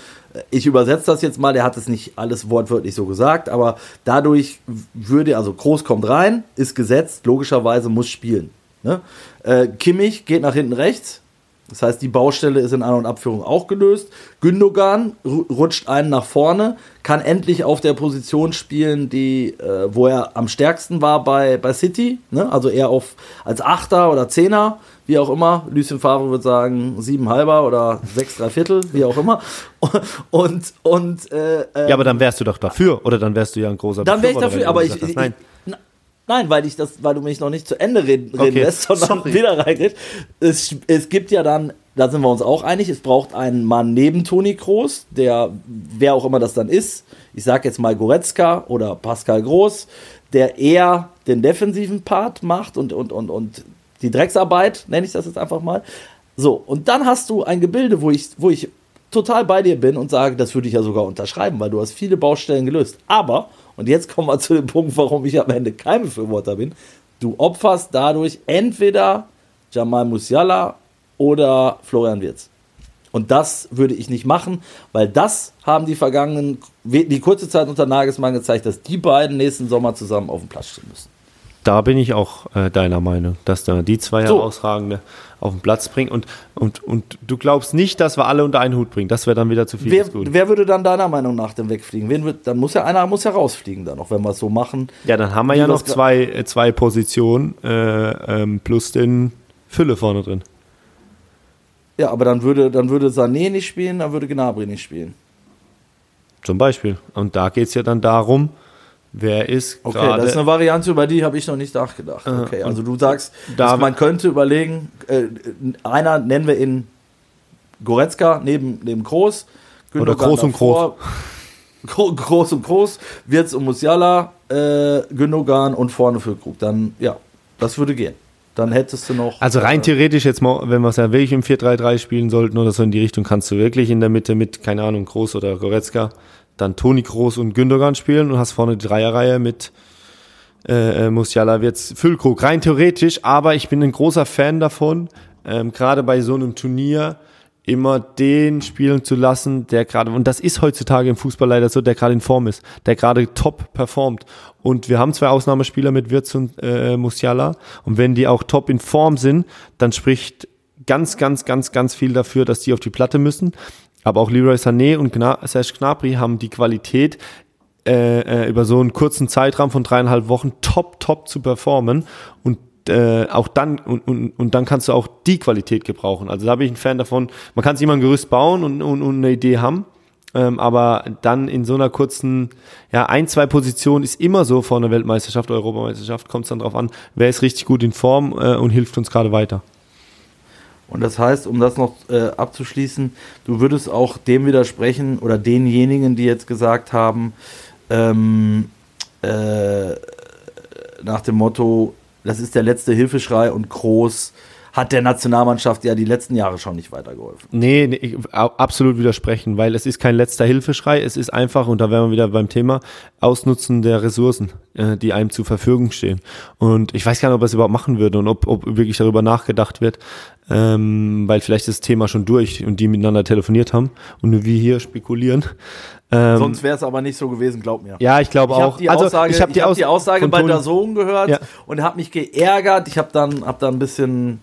Ich übersetze das jetzt mal, der hat es nicht alles wortwörtlich so gesagt, aber dadurch würde, also Kroos kommt rein, ist gesetzt, logischerweise muss spielen. Ne? Äh, Kimmich geht nach hinten rechts, das heißt, die Baustelle ist in An- und Abführung auch gelöst. Gündogan ru- rutscht einen nach vorne, kann endlich auf der Position spielen, die, äh, wo er am stärksten war bei, bei City. Ne? Also eher auf, als Achter oder Zehner, wie auch immer. Lucien Favre würde sagen sieben halber oder sechs drei Viertel, wie auch immer. Und, und äh, äh, ja, aber dann wärst du doch dafür. Oder dann wärst du ja ein großer dann wäre ich dafür, aber ich, ich, Nein. Nein, weil ich das, weil du mich noch nicht zu Ende reden, reden Okay, lässt, sondern sorry. wieder reingeht. Es, es gibt ja dann, da sind wir uns auch einig, es braucht einen Mann neben Toni Kroos, der, wer auch immer das dann ist, ich sage jetzt mal Goretzka oder Pascal Groß, der eher den defensiven Part macht und, und, und, und die Drecksarbeit, nenne ich das jetzt einfach mal. So, und dann hast du ein Gebilde, wo ich, wo ich total bei dir bin und sage, das würde ich ja sogar unterschreiben, weil du hast viele Baustellen gelöst. Aber, und jetzt kommen wir zu dem Punkt, warum ich am Ende kein Befürworter bin, du opferst dadurch entweder Jamal Musiala oder Florian Wirz. Und das würde ich nicht machen, weil das haben die vergangenen, die kurze Zeit unter Nagelsmann gezeigt, dass die beiden nächsten Sommer zusammen auf dem Platz stehen müssen. Da bin ich auch äh, deiner Meinung, dass da die zwei so. herausragende auf den Platz bringen. Und, und, und du glaubst nicht, dass wir alle unter einen Hut bringen. Das wäre dann wieder zu viel. Wer, wer, würde dann deiner Meinung nach denn wegfliegen? Wen wird, dann muss ja einer muss ja rausfliegen dann noch, wenn wir es so machen. Ja, dann haben wir ja noch zwei, äh, zwei Positionen äh, ähm, plus den Fülle vorne drin. Ja, aber dann würde, dann würde Sané nicht spielen, dann würde Gnabry nicht spielen. Zum Beispiel. Und da geht es ja dann darum, wer ist Okay, das ist eine Variante, über die habe ich noch nicht nachgedacht. Äh, okay, also du sagst, man könnte überlegen, äh, einer nennen wir ihn Goretzka neben, neben Groß. Gündogan Oder Groß und Groß. Groß und Groß, Wirtz und Musiala, äh, Gündogan und vorne für Krug. Dann, ja, das würde gehen. Dann hättest du noch. Also rein äh, theoretisch, jetzt mal, wenn wir es ja wirklich im 4-3-3 spielen sollten oder so in die Richtung, kannst du wirklich in der Mitte mit, keine Ahnung, Groß oder Goretzka dann Toni Groß und Gündogan spielen und hast vorne die Dreierreihe mit äh, äh Musiala jetzt Füllkrug. Rein theoretisch, aber ich bin ein großer Fan davon, ähm, gerade bei so einem Turnier immer den spielen zu lassen, der gerade, und das ist heutzutage im Fußball leider so, der gerade in Form ist, der gerade top performt. Und wir haben zwei Ausnahmespieler mit Wirtz und äh, Musiala. Und wenn die auch top in Form sind, dann spricht ganz, ganz, ganz, ganz viel dafür, dass die auf die Platte müssen. Aber auch Leroy Sané und Gna Serge Gnabry haben die Qualität, äh, äh, über so einen kurzen Zeitraum von dreieinhalb Wochen top, top zu performen und äh, auch dann und, und, und dann kannst du auch die Qualität gebrauchen. Also da bin ich ein Fan davon. Man kann sich immer ein Gerüst bauen und, und, und eine Idee haben, ähm, aber dann in so einer kurzen, ja, ein, zwei Positionen ist immer so vor einer Weltmeisterschaft, Europameisterschaft, kommt es dann drauf an, wer ist richtig gut in Form äh, und hilft uns gerade weiter. Und das heißt, um das noch äh, abzuschließen, du würdest auch dem widersprechen oder denjenigen, die jetzt gesagt haben, ähm, äh, nach dem Motto, das ist der letzte Hilfeschrei und Groß hat der Nationalmannschaft ja die letzten Jahre schon nicht weitergeholfen. Nee, nee ich, absolut widersprechen, weil es ist kein letzter Hilfeschrei, es ist einfach, und da wären wir wieder beim Thema, Ausnutzen der Ressourcen, äh, die einem zur Verfügung stehen. Und ich weiß gar nicht, ob er es überhaupt machen würde und ob, ob wirklich darüber nachgedacht wird, ähm, weil vielleicht ist das Thema schon durch und die miteinander telefoniert haben und nur wir hier spekulieren. Ähm, Sonst wäre es aber nicht so gewesen, glaub mir. Ja, ich glaube auch. Die also, Aussage, ich habe die, hab die, Aussage bei der Sohn gehört ja. und habe mich geärgert. Ich habe dann, hab dann ein bisschen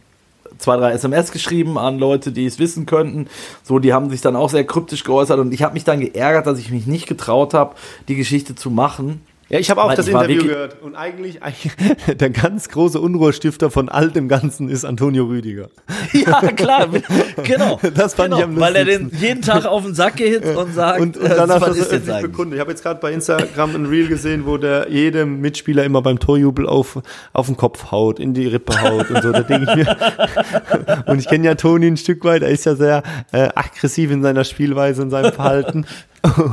zwei, drei SMS geschrieben an Leute, die es wissen könnten. So, die haben sich dann auch sehr kryptisch geäußert und ich habe mich dann geärgert, dass ich mich nicht getraut habe, die Geschichte zu machen. Ja, ich habe auch Weil das Interview gehört. Und eigentlich, eigentlich, der ganz große Unruhestifter von all dem Ganzen ist Antonio Rüdiger. Ja, klar, genau. Das fand genau, ich am lustigsten. Weil er den jeden Tag auf den Sack geht und sagt, und, und äh, was ist das bekundet. Ich habe jetzt gerade bei Instagram ein Reel gesehen, wo der jedem Mitspieler immer beim Torjubel auf, auf den Kopf haut, in die Rippe haut und so. Da denke ich mir. und ich kenne ja Toni ein Stück weit, er ist ja sehr äh, aggressiv in seiner Spielweise und seinem Verhalten.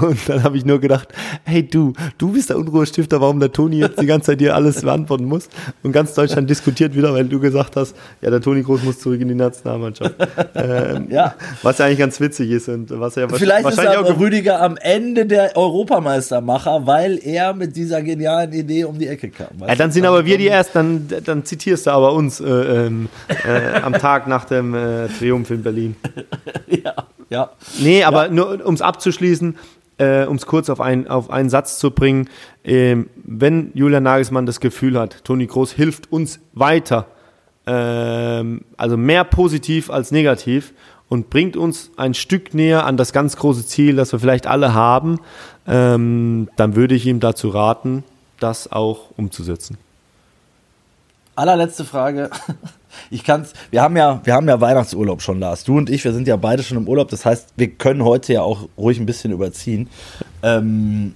Und dann habe ich nur gedacht, hey du, du bist der Unruhestifter, warum der Toni jetzt die ganze Zeit dir alles beantworten muss. Und ganz Deutschland diskutiert wieder, weil du gesagt hast, ja, der Toni Groß muss zurück in die Nationalmannschaft. Ähm, ja. Was ja eigentlich ganz witzig ist und was ja Vielleicht wahrscheinlich ist auch Rüdiger am Ende der Europameistermacher, weil er mit dieser genialen Idee um die Ecke kam. Ja, dann sind aber wir die ersten, dann, dann zitierst du aber uns äh, ähm, äh, am Tag nach dem äh, Triumph in Berlin. ja. Ja. Nee, aber ja. nur um es abzuschließen, äh, um es kurz auf, ein, auf einen Satz zu bringen, äh, wenn Julian Nagelsmann das Gefühl hat, Toni Groß hilft uns weiter, äh, also mehr positiv als negativ und bringt uns ein Stück näher an das ganz große Ziel, das wir vielleicht alle haben, ähm, dann würde ich ihm dazu raten, das auch umzusetzen. Allerletzte Frage. Ich kann's, wir haben ja, wir haben ja Weihnachtsurlaub schon, Lars. Du und ich, wir sind ja beide schon im Urlaub. Das heißt, wir können heute ja auch ruhig ein bisschen überziehen. Ähm,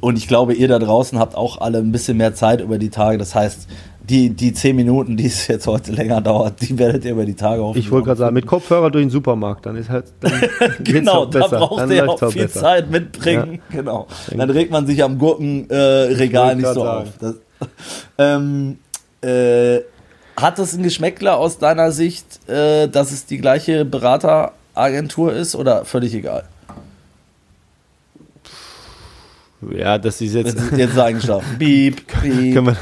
und ich glaube, ihr da draußen habt auch alle ein bisschen mehr Zeit über die Tage. Das heißt, die, die zehn Minuten, die es jetzt heute länger dauert, die werdet ihr über die Tage hoffentlich Ich wollte gerade sagen, mit Kopfhörer durch den Supermarkt, dann ist halt. Dann geht's Genau, auch da besser. braucht Dann ihr auch viel besser. Zeit mitbringen. Genau. Dann regt man sich am Gurkenregal äh, nicht so sagen. auf. Das, ähm, äh, hat es ein Geschmäckler aus deiner Sicht, äh, dass es die gleiche Berateragentur ist oder völlig egal? Ja, das ist jetzt. Jetzt, jetzt sagen schlafen. Piep, piep. Können wir,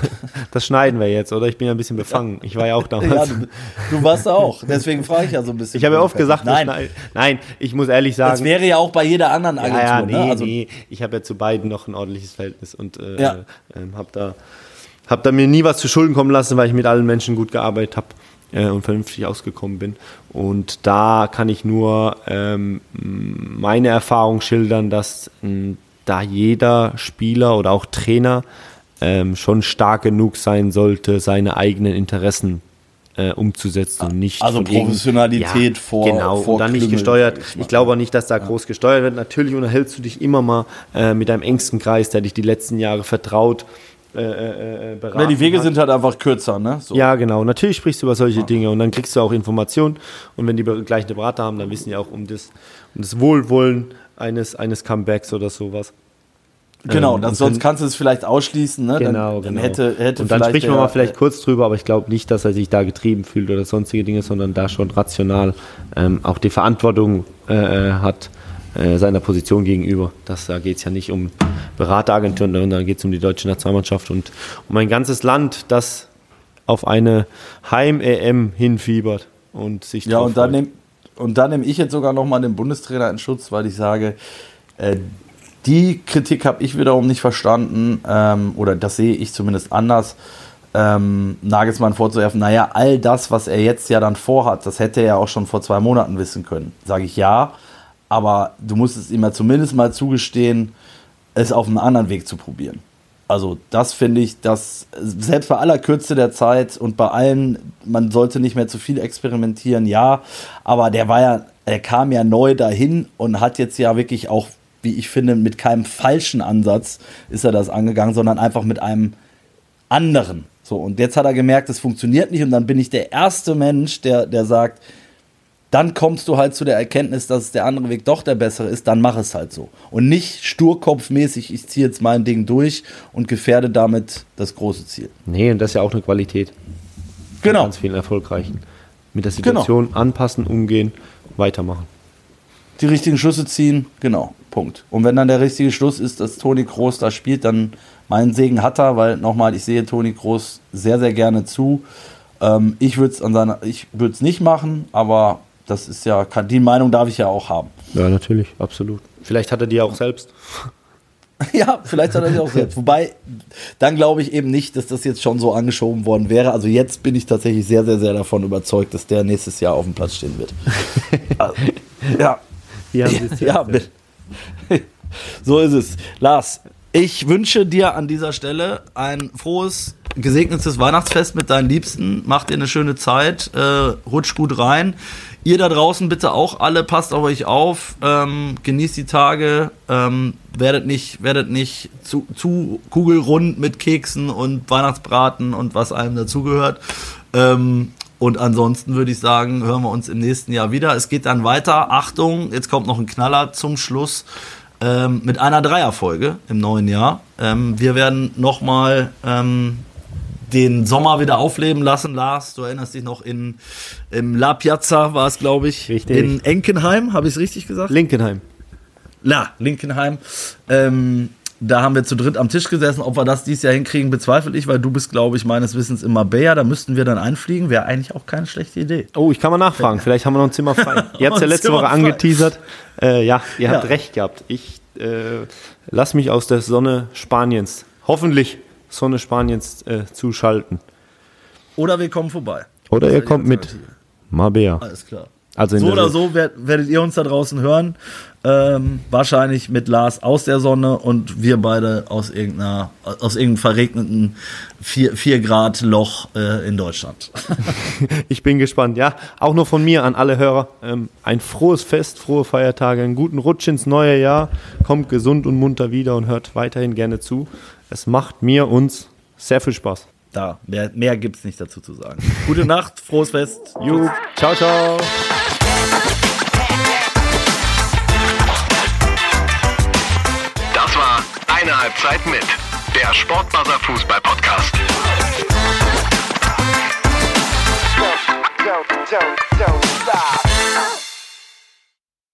das schneiden wir jetzt, oder? Ich bin ja ein bisschen befangen. Ich war ja auch damals. Ja, du, du warst auch. Deswegen frage ich ja so ein bisschen. ich habe ja oft gesagt, nein, schneiden- nein, ich muss ehrlich das sagen. wäre ja auch bei jeder anderen Ja, Agentur. ja, nee, ne? also, nee. Ich habe ja zu beiden noch ein ordentliches Verhältnis und äh, Ja. ähm, habe da, hab da mir nie was zu Schulden kommen lassen, weil ich mit allen Menschen gut gearbeitet habe äh, und vernünftig ausgekommen bin. Und da kann ich nur ähm, meine Erfahrung schildern, dass mh, da jeder Spieler oder auch Trainer ähm, schon stark genug sein sollte, seine eigenen Interessen äh, umzusetzen und nicht Also irgend- Professionalität vor- genau vor und dann nicht gesteuert. ich. Ich glaube auch nicht, dass da groß gesteuert wird. Natürlich unterhältst du dich immer mal äh, mit deinem engsten Kreis, der dich die letzten Jahre vertraut. Äh, äh, äh, beraten ja, die Wege hat. sind halt einfach kürzer, ne? So. Ja, genau. Natürlich sprichst du über solche Dinge und dann kriegst du auch Informationen. Und wenn die gleichen Berater haben, dann wissen die auch um das, um das Wohlwollen eines, eines Comebacks oder sowas. Genau, Ähm, dann, sonst kannst du es vielleicht ausschließen, ne? Genau, dann, dann genau. hätte, hätte und dann spricht man mal vielleicht kurz drüber, aber ich glaube nicht, dass er sich da getrieben fühlt oder sonstige Dinge, sondern da schon rational ähm, auch die Verantwortung äh, äh, hat äh, seiner Position gegenüber. Das, da geht es ja nicht um Berateragenturen, sondern da geht es um die deutsche Nationalmannschaft und um ein ganzes Land, das auf eine Heim-EM hinfiebert und sich Ja, und dann freut. nehme und dann nehm ich jetzt sogar nochmal den Bundestrainer in Schutz, weil ich sage, äh, die Kritik habe ich wiederum nicht verstanden, ähm, oder das sehe ich zumindest anders, ähm, Nagelsmann vorzuwerfen, naja, all das, was er jetzt ja dann vorhat, das hätte er ja auch schon vor zwei Monaten wissen können. Sage ich ja, aber du musst es ihm ja zumindest mal zugestehen, es auf einem anderen Weg zu probieren. Also das finde ich, dass selbst bei aller Kürze der Zeit und bei allen, man sollte nicht mehr zu viel experimentieren, ja, aber der war ja, er kam ja neu dahin und hat jetzt ja wirklich auch, wie ich finde, mit keinem falschen Ansatz ist er das angegangen, sondern einfach mit einem anderen. So, und jetzt hat er gemerkt, es funktioniert nicht und dann bin ich der erste Mensch, der, der sagt, dann kommst du halt zu der Erkenntnis, dass der andere Weg doch der bessere ist, dann mach es halt so. Und nicht sturkopfmäßig, ich ziehe jetzt mein Ding durch und gefährde damit das große Ziel. Nee, und das ist ja auch eine Qualität. Genau. Ganz vielen Erfolgreichen. Mit der Situation anpassen, umgehen, weitermachen. Die richtigen Schlüsse ziehen, genau, Punkt. Und wenn dann der richtige Schluss ist, dass Toni Kroos da spielt, dann meinen Segen hat er, weil nochmal, ich sehe Toni Kroos sehr, sehr gerne zu. Ähm, ich würde es an seiner, ich würde es nicht machen, aber das ist ja, kann, die Meinung darf ich ja auch haben. Ja, natürlich, absolut. Vielleicht hat er die auch selbst. Ja, vielleicht hat er sich auch selbst. Wobei, dann glaube ich eben nicht, dass das jetzt schon so angeschoben worden wäre. Also jetzt bin ich tatsächlich sehr, sehr, sehr davon überzeugt, dass der nächstes Jahr auf dem Platz stehen wird. Also, ja, es ja, zuerst so ist es. Lars, ich wünsche dir an dieser Stelle ein frohes, gesegnetes Weihnachtsfest mit deinen Liebsten. Mach dir eine schöne Zeit, äh, rutsch gut rein. Ihr da draußen bitte auch alle, passt auf euch auf, ähm, genießt die Tage, ähm, werdet nicht, werdet nicht zu, zu kugelrund mit Keksen und Weihnachtsbraten und was allem dazugehört. Ähm, und ansonsten würde ich sagen, hören wir uns im nächsten Jahr wieder. Es geht dann weiter. Achtung, jetzt kommt noch ein Knaller zum Schluss ähm, mit einer Dreierfolge im neuen Jahr. Ähm, wir werden nochmal ähm, den Sommer wieder aufleben lassen. Lars, du erinnerst dich noch in im La Piazza war es, glaube ich. Richtig. In Enkenheim, habe ich es richtig gesagt? Linkenheim. La, Linkenheim. Ähm, da haben wir zu dritt am Tisch gesessen. Ob wir das dieses Jahr hinkriegen, bezweifle ich, weil du bist, glaube ich, meines Wissens in Marbella. Da müssten wir dann einfliegen. Wäre eigentlich auch keine schlechte Idee. Oh, ich kann mal nachfragen. Vielleicht haben wir noch ein Zimmer frei. Ihr habt es ja letzte Zimmer Woche frei. angeteasert. Äh, ja, ihr habt Ja. recht gehabt. Ich äh, lass mich aus der Sonne Spaniens, hoffentlich Sonne Spaniens, äh, zuschalten. Oder wir kommen vorbei. Oder Das ihr kommt mit. Marbella. Alles klar. Also So der oder so wer- werdet ihr uns da draußen hören. Ähm, wahrscheinlich mit Lars aus der Sonne und wir beide aus irgendeiner, aus irgendeinem verregneten 4 Grad Loch äh, in Deutschland. Ich bin gespannt. Ja, auch nur von mir an alle Hörer. Ähm, ein frohes Fest, frohe Feiertage, einen guten Rutsch ins neue Jahr. Kommt gesund und munter wieder und hört weiterhin gerne zu. Es macht mir uns sehr viel Spaß. Da, mehr, mehr gibt es nicht dazu zu sagen. Gute Nacht, frohes Fest. Jupp. Ciao, ciao. Das war eine Halbzeit mit der Sportbuzzer Fußball Podcast. don't, don't, don't stop.